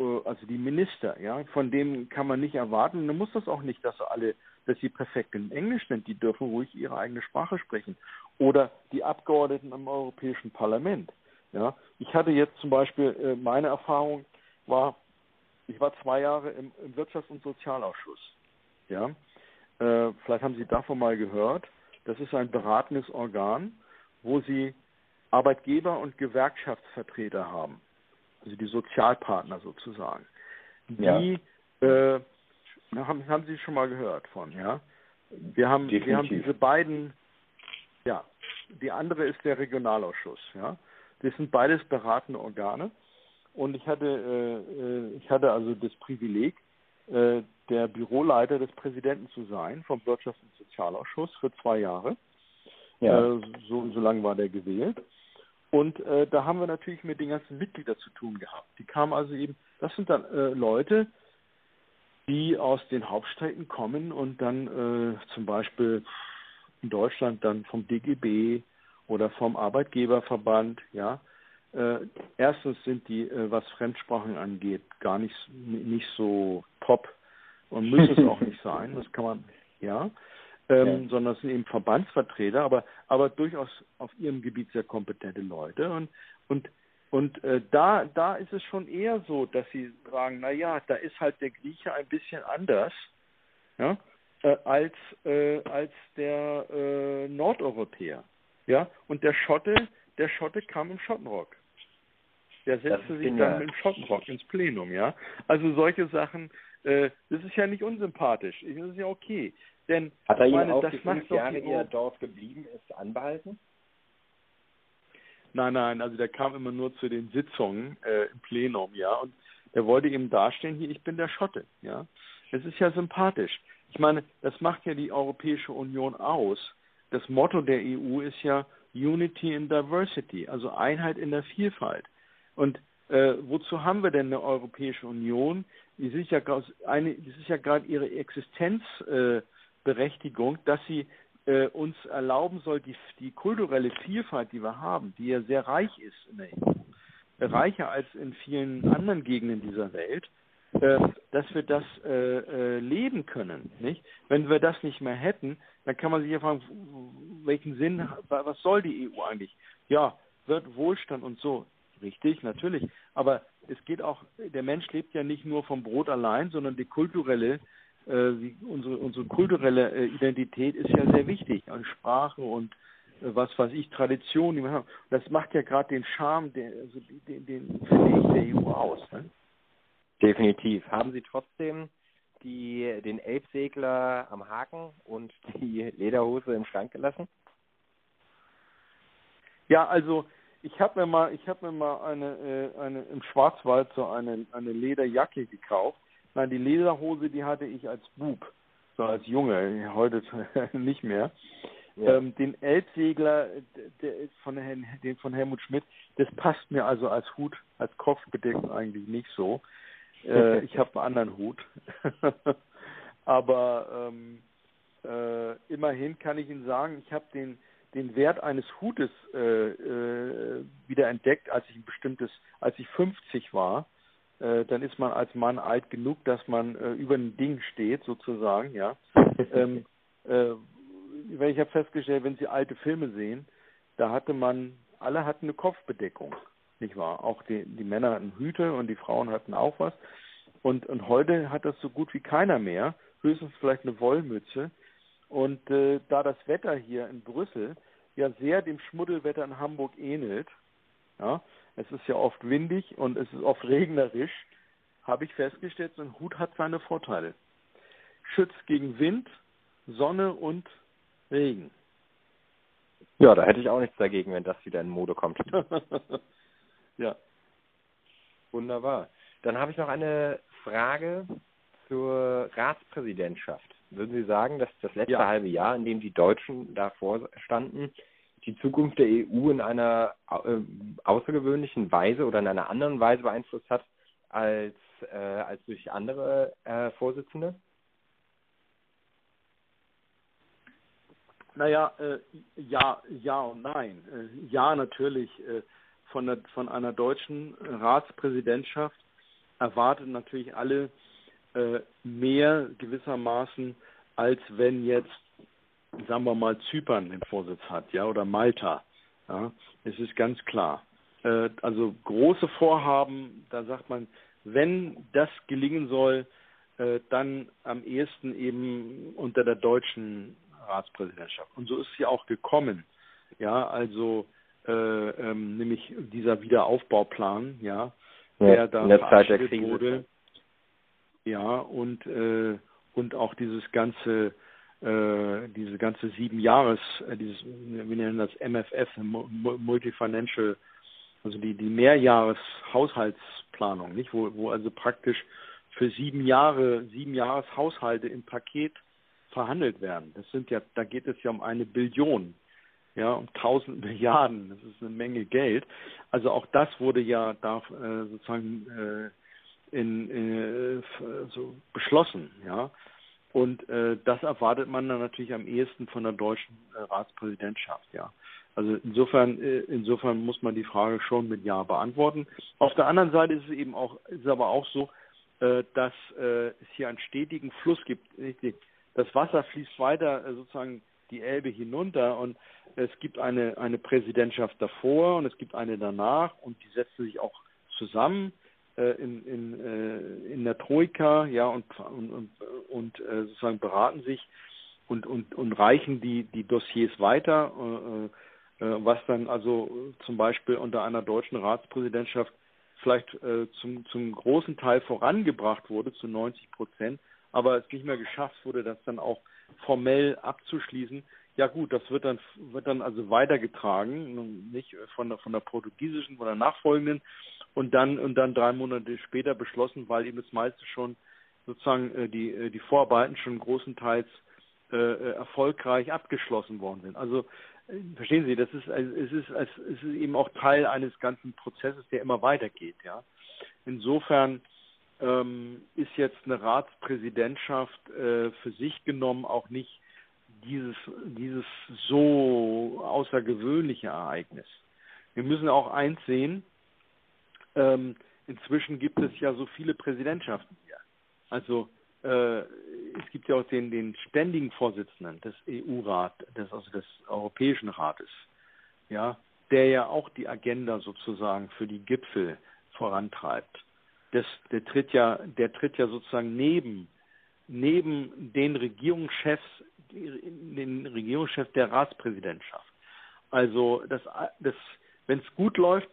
äh, also die Minister, ja, von denen kann man nicht erwarten, dann muss das auch nicht, dass sie alle, dass sie perfekt in Englisch sind, die dürfen ruhig ihre eigene Sprache sprechen. Oder die Abgeordneten im Europäischen Parlament. Ja, ich hatte jetzt zum Beispiel äh, meine Erfahrung war, ich war zwei Jahre im, im Wirtschafts- und Sozialausschuss. Ja, äh, vielleicht haben Sie davon mal gehört. Das ist ein beratendes Organ, wo Sie Arbeitgeber und Gewerkschaftsvertreter haben, also die Sozialpartner sozusagen. Die äh, haben, haben Sie schon mal gehört von, ja? Wir haben, wir haben diese beiden, ja, die andere ist der Regionalausschuss, ja. Das sind beides beratende Organe. Und ich hatte, äh, äh, ich hatte also das Privileg, äh, der Büroleiter des Präsidenten zu sein vom Wirtschafts- und Sozialausschuss für zwei Jahre. Ja. Äh, so, so lange war der gewählt. Und äh, da haben wir natürlich mit den ganzen Mitgliedern zu tun gehabt. Die kamen also eben, das sind dann äh, Leute, die aus den Hauptstädten kommen und dann äh, zum Beispiel in Deutschland dann vom DGB oder vom Arbeitgeberverband, ja. Äh, erstens sind die, äh, was Fremdsprachen angeht, gar nicht, nicht so top und müssen es auch nicht sein. Das kann man, ja. Ähm, Ja. sondern es sind eben Verbandsvertreter, aber, aber durchaus auf ihrem Gebiet sehr kompetente Leute. Und, und, und äh, da, da ist es schon eher so, dass sie sagen, na ja, da ist halt der Grieche ein bisschen anders, ja, äh, als, äh, als der äh, Nordeuropäer. Ja, und der Schotte, der Schotte kam im Schottenrock. Der setzte sich dann im Schottenrock ins Plenum, ja. Also solche Sachen, äh, das ist ja nicht unsympathisch. Das ist ja okay. Denn Hat er ich ihn meine, auch das die fünf Jahre, die er dort geblieben ist, anbehalten? Nein, nein, also der kam immer nur zu den Sitzungen äh, im Plenum, ja, und der wollte eben dastehen, hier, ich bin der Schotte, ja. Das ist ja sympathisch. Ich meine, das macht ja die Europäische Union aus. Das Motto der EU ist ja Unity in Diversity, also Einheit in der Vielfalt. Und äh, wozu haben wir denn eine Europäische Union? Die sind ja eine, das ist ja gerade ihre Existenzberechtigung, äh, dass sie äh, uns erlauben soll, die, die kulturelle Vielfalt, die wir haben, die ja sehr reich ist in der EU, äh, reicher als in vielen anderen Gegenden dieser Welt, äh, dass wir das äh, äh, leben können. Nicht? Wenn wir das nicht mehr hätten, dann kann man sich ja fragen, welchen Sinn, was soll die EU eigentlich? Ja, wird Wohlstand und so. Richtig, natürlich. Aber es geht auch, der Mensch lebt ja nicht nur vom Brot allein, sondern die kulturelle, äh, die, unsere, unsere kulturelle äh, Identität ist ja sehr wichtig. Also Sprache und äh, was weiß ich, Tradition. Die wir haben. Das macht ja gerade den Charme, der, also den, den finde ich, der EU aus. Ne? Definitiv. Haben Sie trotzdem die, den Elbsegler am Haken und die Lederhose im Schrank gelassen? Ja, also ich habe mir mal, ich habe mir mal eine, eine im Schwarzwald so eine, eine Lederjacke gekauft. Nein, die Lederhose, die hatte ich als Bub, so als Junge, heute nicht mehr. Ja. Ähm, den Elbsegler, der von den von Helmut Schmidt, das passt mir also als Hut, als Kopfbedeckung eigentlich nicht so. Äh, ich habe einen anderen Hut. Aber ähm, äh, immerhin kann ich Ihnen sagen, ich habe den den Wert eines Hutes äh, äh, wieder entdeckt, als ich ein bestimmtes, als ich 50 war. Äh, dann ist man als Mann alt genug, dass man äh, über ein Ding steht, sozusagen, ja. ähm, äh, ich habe festgestellt, wenn Sie alte Filme sehen, da hatte man, alle hatten eine Kopfbedeckung, nicht wahr? Auch die, die Männer hatten Hüte und die Frauen hatten auch was. Und, und heute hat das so gut wie keiner mehr, höchstens vielleicht eine Wollmütze. Und äh, da das Wetter hier in Brüssel ja sehr dem Schmuddelwetter in Hamburg ähnelt, ja, es ist ja oft windig und es ist oft regnerisch, habe ich festgestellt, so ein Hut hat seine Vorteile. Schützt gegen Wind, Sonne und Regen. Ja, da hätte ich auch nichts dagegen, wenn das wieder in Mode kommt. ja. Wunderbar. Dann habe ich noch eine Frage zur Ratspräsidentschaft. Würden Sie sagen, dass das letzte ja. halbe Jahr, in dem die Deutschen davor standen, die Zukunft der EU in einer äh, außergewöhnlichen Weise oder in einer anderen Weise beeinflusst hat als, äh, als durch andere äh, Vorsitzende? Naja, äh, ja, ja und nein. Äh, ja, natürlich. Äh, von, der, von einer deutschen Ratspräsidentschaft erwarten natürlich alle äh, mehr gewissermaßen, als wenn jetzt, sagen wir mal, Zypern den Vorsitz hat, ja, oder Malta. Ja, es ist ganz klar. Äh, also große Vorhaben, da sagt man, wenn das gelingen soll, äh, dann am ehesten eben unter der deutschen Ratspräsidentschaft. Und so ist sie auch gekommen. Ja, also äh, ähm, nämlich dieser Wiederaufbauplan, ja, der ja, da verabschiedet wurde. Ja, und, äh, und auch dieses ganze, diese ganze sieben Jahres, äh, dieses, wir nennen das MFF, Multifinancial, also die, die Mehrjahreshaushaltsplanung, nicht, wo, wo also praktisch für sieben Jahre, sieben Jahreshaushalte im Paket verhandelt werden. Das sind ja, da geht es ja um eine Billion, ja, um tausend Milliarden. Das ist eine Menge Geld. Also auch das wurde ja da äh, sozusagen äh, in, in so beschlossen, ja. Und äh, das erwartet man dann natürlich am ehesten von der deutschen äh, Ratspräsidentschaft, ja. Also insofern, äh, insofern muss man die Frage schon mit Ja beantworten. Auf der anderen Seite ist es eben auch, ist aber auch so, äh, dass äh, es hier einen stetigen Fluss gibt. Das Wasser fließt weiter äh, sozusagen die Elbe hinunter und es gibt eine, eine Präsidentschaft davor und es gibt eine danach und die setzen sich auch zusammen in, in, äh, in der Troika, ja, und, und, und, äh, sozusagen beraten sich und, und, und reichen die, die Dossiers weiter, äh, äh, was dann also zum Beispiel unter einer deutschen Ratspräsidentschaft vielleicht äh, zum, zum großen Teil vorangebracht wurde, zu 90 Prozent, aber es nicht mehr geschafft wurde, das dann auch formell abzuschließen. Ja gut, das wird dann wird dann also weitergetragen, nicht von der von der portugiesischen, von der nachfolgenden und dann und dann drei Monate später beschlossen, weil eben das meiste schon sozusagen äh, die äh, die Vorarbeiten schon großenteils äh, äh, erfolgreich abgeschlossen worden sind. Also äh, verstehen Sie, das ist also, es ist es ist eben auch Teil eines ganzen Prozesses, der immer weitergeht, ja. Insofern ähm, ist jetzt eine Ratspräsidentschaft äh, für sich genommen auch nicht dieses dieses so außergewöhnliche Ereignis. Wir müssen auch eins sehen, ähm, inzwischen gibt es ja so viele Präsidentschaften. Also äh, es gibt ja auch den, den ständigen Vorsitzenden des EU-Rat, des, also des Europäischen Rates, ja, der ja auch die Agenda sozusagen für die Gipfel vorantreibt. Das, der tritt ja, der tritt ja sozusagen neben, neben den Regierungschefs, den Regierungschef der Ratspräsidentschaft. Also das, das, wenn es gut läuft,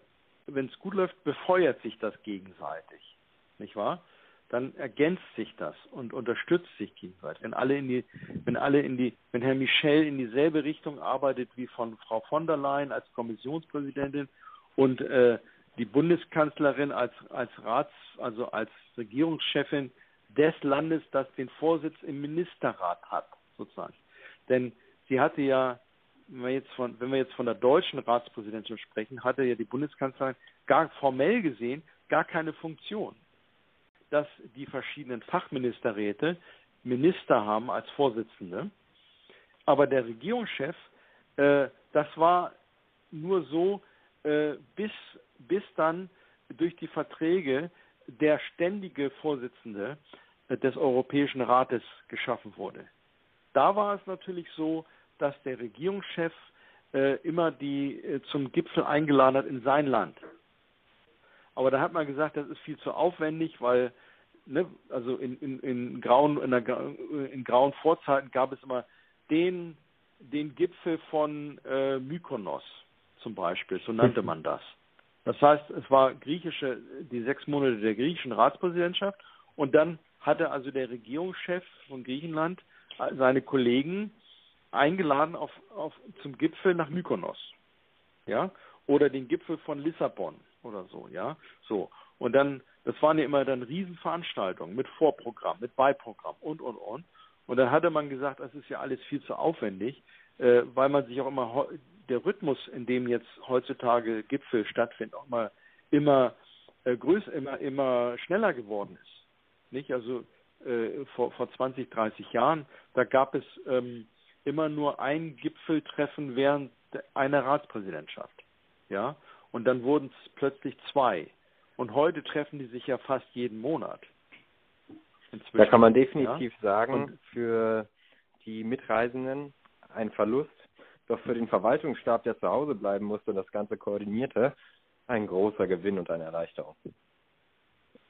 wenn es gut läuft, befeuert sich das gegenseitig, nicht wahr? Dann ergänzt sich das und unterstützt sich gegenseitig. Wenn alle in die, wenn alle in die, wenn Herr Michel in dieselbe Richtung arbeitet wie von Frau von der Leyen als Kommissionspräsidentin und äh, die Bundeskanzlerin als als Rats, also als Regierungschefin des Landes, das den Vorsitz im Ministerrat hat, sozusagen. Denn sie hatte ja wenn wir jetzt von, wenn wir jetzt von der deutschen Ratspräsidentschaft sprechen, hatte ja die Bundeskanzlerin gar formell gesehen gar keine Funktion. Dass die verschiedenen Fachministerräte Minister haben als Vorsitzende, aber der Regierungschef, äh, das war nur so, äh, bis, bis dann durch die Verträge der ständige Vorsitzende äh, des Europäischen Rates geschaffen wurde. Da war es natürlich so, dass der Regierungschef äh, immer die äh, zum Gipfel eingeladen hat in sein Land. Aber da hat man gesagt, das ist viel zu aufwendig, weil ne, also in, in, in grauen in, der, in grauen Vorzeiten gab es immer den den Gipfel von äh, Mykonos zum Beispiel, so nannte man das. Das heißt, es war griechische, die sechs Monate der griechischen Ratspräsidentschaft und dann hatte also der Regierungschef von Griechenland äh, seine Kollegen eingeladen auf, auf, zum Gipfel nach Mykonos. Ja, oder den Gipfel von Lissabon oder so, ja. So. Und dann, das waren ja immer dann Riesenveranstaltungen mit Vorprogramm, mit Beiprogramm und, und, und. Und dann hatte man gesagt, das ist ja alles viel zu aufwendig, äh, weil man sich auch immer, der Rhythmus, in dem jetzt heutzutage Gipfel stattfinden, auch mal immer äh, größer, immer, immer schneller geworden ist. Nicht? Also äh, vor, vor 20, 30 Jahren, da gab es ähm, immer nur ein Gipfeltreffen während einer Ratspräsidentschaft. Ja, und dann wurden es plötzlich zwei. Und heute treffen die sich ja fast jeden Monat. Inzwischen. Da kann man definitiv ja? sagen, und für die Mitreisenden ein Verlust, doch für den Verwaltungsstab, der zu Hause bleiben musste und das Ganze koordinierte, ein großer Gewinn und eine Erleichterung.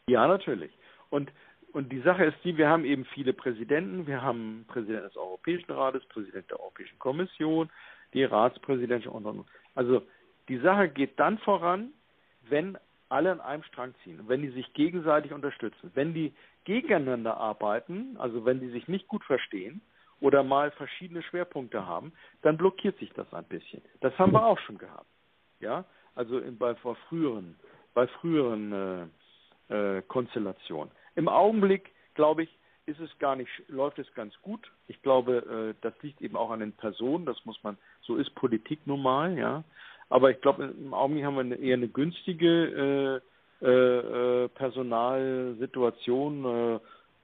Ja, natürlich. Und und die Sache ist die, wir haben eben viele Präsidenten. Wir haben Präsidenten des Europäischen Rates, Präsident der Europäischen Kommission, die Ratspräsidentin und, und, und. Also die Sache geht dann voran, wenn alle an einem Strang ziehen, wenn die sich gegenseitig unterstützen. Wenn die gegeneinander arbeiten, also wenn die sich nicht gut verstehen oder mal verschiedene Schwerpunkte haben, dann blockiert sich das ein bisschen. Das haben wir auch schon gehabt. Ja, also in, bei, bei früheren, bei früheren äh, äh, Konstellationen. Im Augenblick, glaube ich, ist es gar nicht, läuft es ganz gut. Ich glaube, äh, das liegt eben auch an den Personen, das muss man, so ist Politik normal, ja. Aber ich glaube, im Augenblick haben wir eine, eher eine günstige äh, äh, äh Personalsituation. Äh,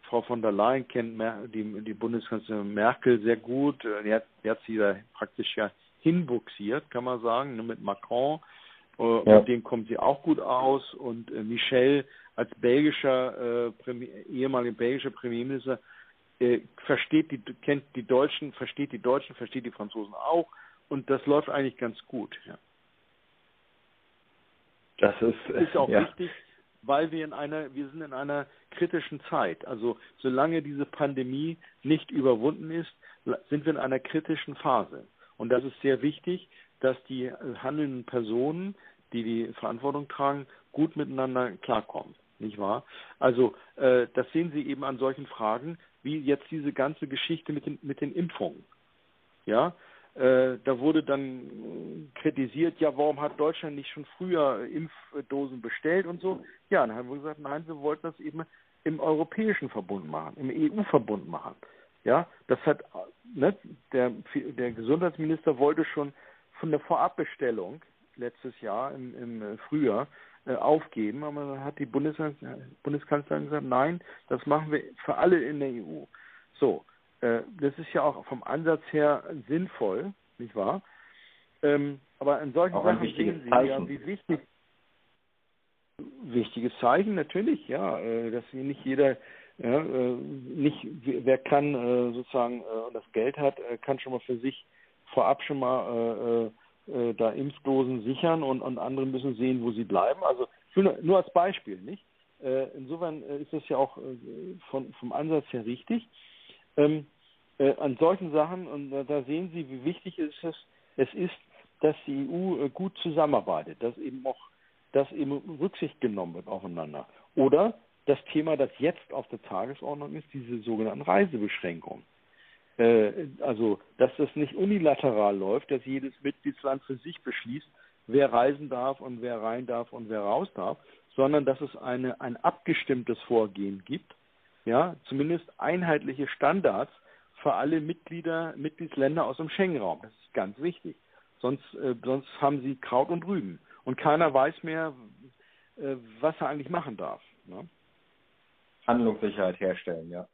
Frau von der Leyen kennt Mer die, die Bundeskanzlerin Merkel sehr gut. Äh, die hat, die hat sie da praktisch ja hinbuxiert, kann man sagen, mit Macron. Ja. Mit dem kommt sie auch gut aus. Und Michel als belgischer äh, Premier, ehemaliger belgischer Premierminister äh, versteht die kennt die Deutschen, versteht die Deutschen, versteht die Franzosen auch und das läuft eigentlich ganz gut. Ja. Das ist, ist auch ja. wichtig, weil wir in einer wir sind in einer kritischen Zeit. Also solange diese Pandemie nicht überwunden ist, sind wir in einer kritischen Phase und das ist sehr wichtig, dass die handelnden Personen, die die Verantwortung tragen, gut miteinander klarkommen nicht wahr? Also äh, das sehen Sie eben an solchen Fragen, wie jetzt diese ganze Geschichte mit den, mit den Impfungen. Ja, äh, da wurde dann kritisiert, ja, warum hat Deutschland nicht schon früher Impfdosen bestellt und so? Ja, dann haben wir gesagt, nein, wir wollten das eben im europäischen Verbund machen, im EU-Verbund machen. Ja, das hat, ne, der, der Gesundheitsminister wollte schon von der Vorabbestellung letztes Jahr im, im Frühjahr aufgeben. Aber dann hat die Bundeskanzlerin gesagt, nein, das machen wir für alle in der EU. So, äh, das ist ja auch vom Ansatz her sinnvoll, nicht wahr? Ähm, aber in solchen auch Sachen sehen Sie Zeichen. ja, wie wichtig wichtiges Zeichen natürlich, ja, äh, dass nicht jeder Ja, äh, nicht, wer kann äh, sozusagen äh, das Geld hat, äh, kann schon mal für sich vorab schon mal äh, äh, da Impfdosen sichern und, und andere müssen sehen, wo sie bleiben. Also nur, als Beispiel, nicht? insofern ist das ja auch von, vom Ansatz her richtig. Ähm, an solchen Sachen, und da sehen Sie, wie wichtig es ist, es ist, dass die EU gut zusammenarbeitet, dass eben auch dass eben Rücksicht genommen wird aufeinander. Oder das Thema, das jetzt auf der Tagesordnung ist, diese sogenannten Reisebeschränkungen. Äh, also, dass das nicht unilateral läuft, dass jedes Mitgliedsland für sich beschließt, wer reisen darf und wer rein darf und wer raus darf, sondern dass es eine, ein abgestimmtes Vorgehen gibt, ja, zumindest einheitliche Standards für alle Mitglieder, Mitgliedsländer aus dem Schengen-Raum. Das ist ganz wichtig. Sonst, äh, sonst haben sie Kraut und Rüben. Und keiner weiß mehr, äh, was er eigentlich machen darf. Ne? Handlungssicherheit herstellen, ja.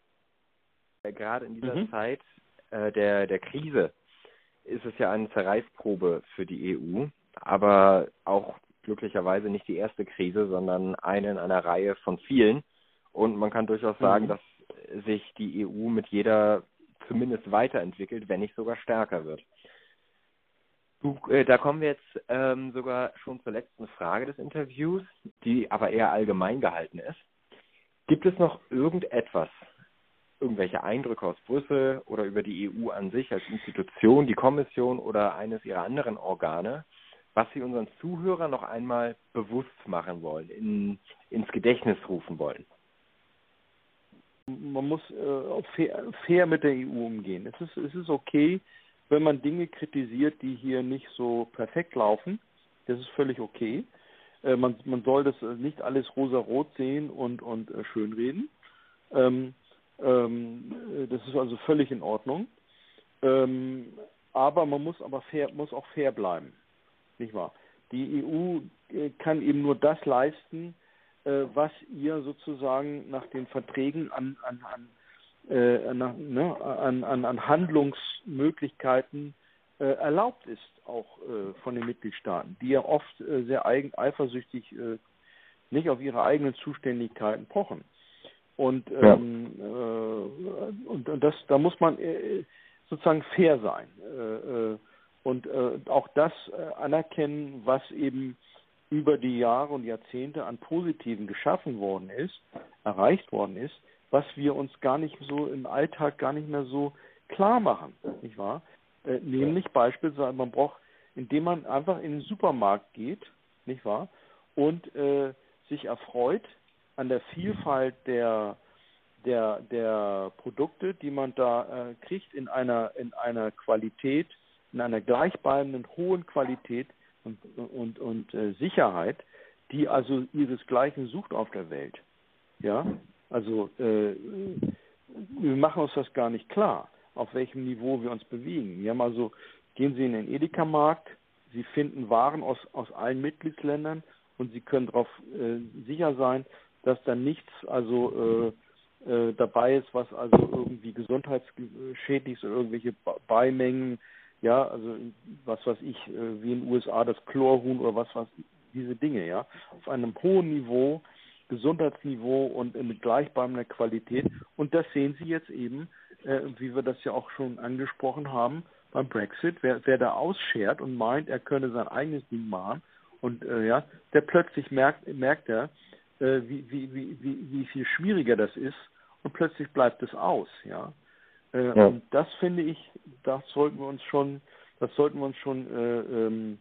Gerade in dieser mhm. Zeit äh, der, der Krise ist es ja eine Zerreißprobe für die EU, aber auch glücklicherweise nicht die erste Krise, sondern eine in einer Reihe von vielen. Und man kann durchaus sagen, mhm. dass sich die EU mit jeder zumindest weiterentwickelt, wenn nicht sogar stärker wird. Äh, da kommen wir jetzt ähm, sogar schon zur letzten Frage des Interviews, die aber eher allgemein gehalten ist. Gibt es noch irgendetwas, irgendwelche Eindrücke aus Brüssel oder über die EU an sich als Institution, die Kommission oder eines ihrer anderen Organe, was Sie unseren Zuhörern noch einmal bewusst machen wollen, in, ins Gedächtnis rufen wollen? Man muss äh, fair, fair, mit der EU umgehen. Es ist, es ist okay, wenn man Dinge kritisiert, die hier nicht so perfekt laufen. Das ist völlig okay. Äh, man, man soll das nicht alles rosa-rot sehen und, und äh, schönreden. Ähm, ähm, äh, das ist also völlig in Ordnung. Ähm, aber man muss aber fair, muss auch fair bleiben. Nicht wahr? Die EU äh, kann eben nur das leisten, äh, was ihr sozusagen nach den Verträgen an, an, an, nach, ne, an, an, an Handlungsmöglichkeiten äh, erlaubt ist, auch äh, von den Mitgliedstaaten, die ja oft äh, sehr eigen, eifersüchtig äh, nicht auf ihre eigenen Zuständigkeiten pochen. Und, ähm, ja. Äh, und, und das, da muss man äh, sozusagen fair sein und auch das anerkennen, was eben über die Jahre und Jahrzehnte an Positiven geschaffen worden ist, erreicht worden ist, was wir uns gar nicht so im Alltag gar nicht mehr so klar machen, nicht wahr? Äh, nämlich beispielsweise, man braucht, indem man einfach in den Supermarkt geht, nicht wahr? Und äh, sich erfreut an der Vielfalt der, der, der Produkte, die man da äh, kriegt, in einer, in einer Qualität, in einer gleichbleibenden hohen Qualität und, und, und äh, Sicherheit, die also ihresgleichen sucht auf der Welt. Ja, also äh, wir machen uns das gar nicht klar auf welchem Niveau wir uns bewegen. Wir haben also, gehen Sie in den Edeka-Markt, Sie finden Waren aus, aus allen Mitgliedsländern und Sie können darauf äh, sicher sein, dass da nichts also äh, äh, dabei ist, was also irgendwie gesundheitsschädlich ist oder irgendwelche Beimengen, ja, also was weiß ich, äh, wie in den USA das Chlorhuhn oder was was diese Dinge, ja, auf einem hohen Niveau, Gesundheitsniveau und mit gleichbleibender Qualität. Und das sehen Sie jetzt eben äh, wie wir das ja auch schon angesprochen haben, beim Brexit, wer, wer da ausschert und meint, er könne sein eigenes Ding machen und äh, ja, der plötzlich merkt, merkt er, äh, wie, wie, wie, wie, viel schwieriger das ist und plötzlich bleibt es aus, ja. Äh, ja. Und das finde ich, das sollten wir uns schon, das sollten wir uns schon äh, ähm,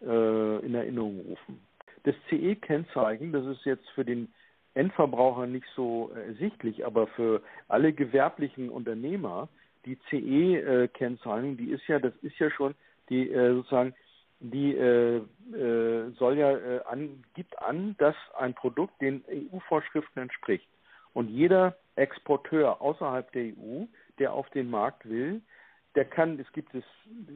äh, in Erinnerung rufen. Das CE-Kennzeichen, das ist jetzt für den Endverbraucher nicht so ersichtlich, äh, aber für alle gewerblichen Unternehmer, die CE-Kennzeichnung, die ist ja, das ist ja schon die äh, sozusagen, die äh, äh, soll ja äh, an, gibt an, dass ein Produkt den EU-Vorschriften entspricht. Und jeder Exporteur außerhalb der EU, der auf den Markt will, der kann, es gibt es,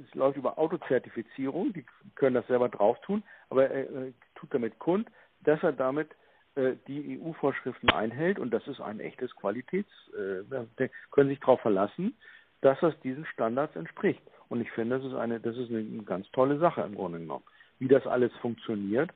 es läuft über Autozertifizierung, die können das selber drauf tun, aber er äh, tut damit kund, dass er damit äh, die EU-Vorschriften einhält und das ist ein echtes Qualitäts, äh, können sich darauf verlassen, dass das diesen Standards entspricht. Und ich finde, das ist eine, das ist eine ganz tolle Sache im Grunde genommen, wie das alles funktioniert.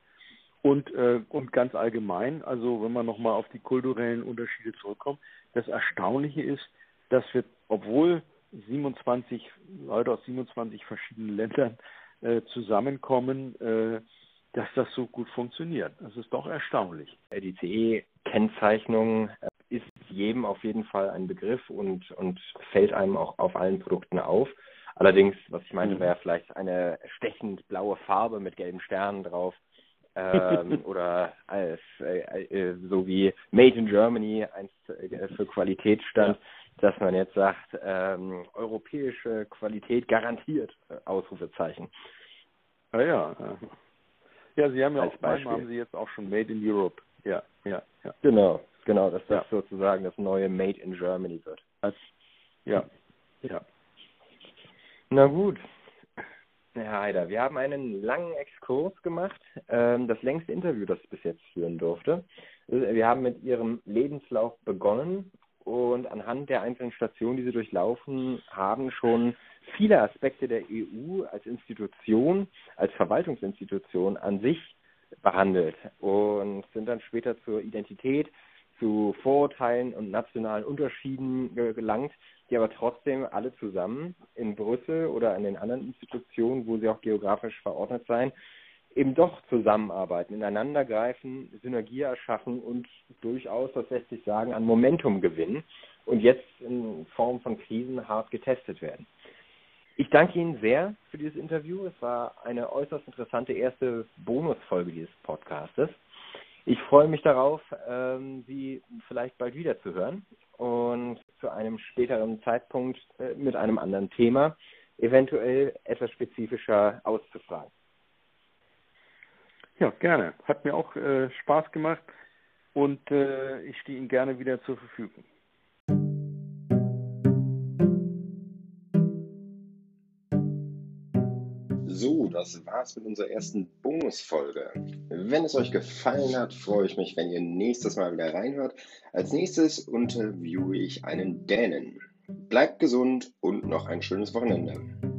Und, äh, und ganz allgemein, also wenn man nochmal auf die kulturellen Unterschiede zurückkommt, das Erstaunliche ist, dass wir, obwohl 27 Leute aus 27 verschiedenen Ländern äh, zusammenkommen, äh, dass das so gut funktioniert. Das ist doch erstaunlich. Die CE-Kennzeichnung äh, ist jedem auf jeden Fall ein Begriff und, und fällt einem auch auf allen Produkten auf. Allerdings, was ich meinte, mhm. wäre vielleicht eine stechend blaue Farbe mit gelben Sternen drauf. ähm, oder als, äh, äh, so wie Made in Germany eins äh, für Qualität stand, ja. dass man jetzt sagt, ähm, europäische Qualität garantiert, äh, Ausrufezeichen. Ah ja, ja. Sie haben ja als auch Beispiel haben Sie jetzt auch schon Made in Europe. Ja, ja, ja. Genau, genau, dass das ja. sozusagen das neue Made in Germany wird. Als, ja, ja. Na gut. Herr Heider, wir haben einen langen Exkurs gemacht, ähm, das längste Interview, das ich bis jetzt führen durfte. Wir haben mit Ihrem Lebenslauf begonnen und anhand der einzelnen Stationen, die Sie durchlaufen haben, schon viele Aspekte der EU als Institution, als Verwaltungsinstitution an sich behandelt und sind dann später zur Identität, zu Vorurteilen und nationalen Unterschieden gelangt, die aber trotzdem alle zusammen in Brüssel oder an den anderen Institutionen, wo sie auch geografisch verordnet sein, eben doch zusammenarbeiten, ineinandergreifen, Synergie erschaffen und durchaus, das lässt sich sagen, an Momentum gewinnen und jetzt in Form von Krisen hart getestet werden. Ich danke Ihnen sehr für dieses Interview. Es war eine äußerst interessante erste Bonusfolge dieses Podcastes. Ich freue mich darauf, ähm, Sie vielleicht bald wieder zu hören und zu einem späteren Zeitpunkt äh, mit einem anderen Thema, eventuell etwas spezifischer auszufragen. Ja, gerne. Hat mir auch äh, Spaß gemacht und äh, ich stehe Ihnen gerne wieder zur Verfügung. So, das war's mit unserer ersten Bonusfolge. Wenn es euch gefallen hat, freue ich mich, wenn ihr nächstes Mal wieder reinhört. Als nächstes interviewe ich einen Dänen. Bleibt gesund und noch ein schönes Wochenende.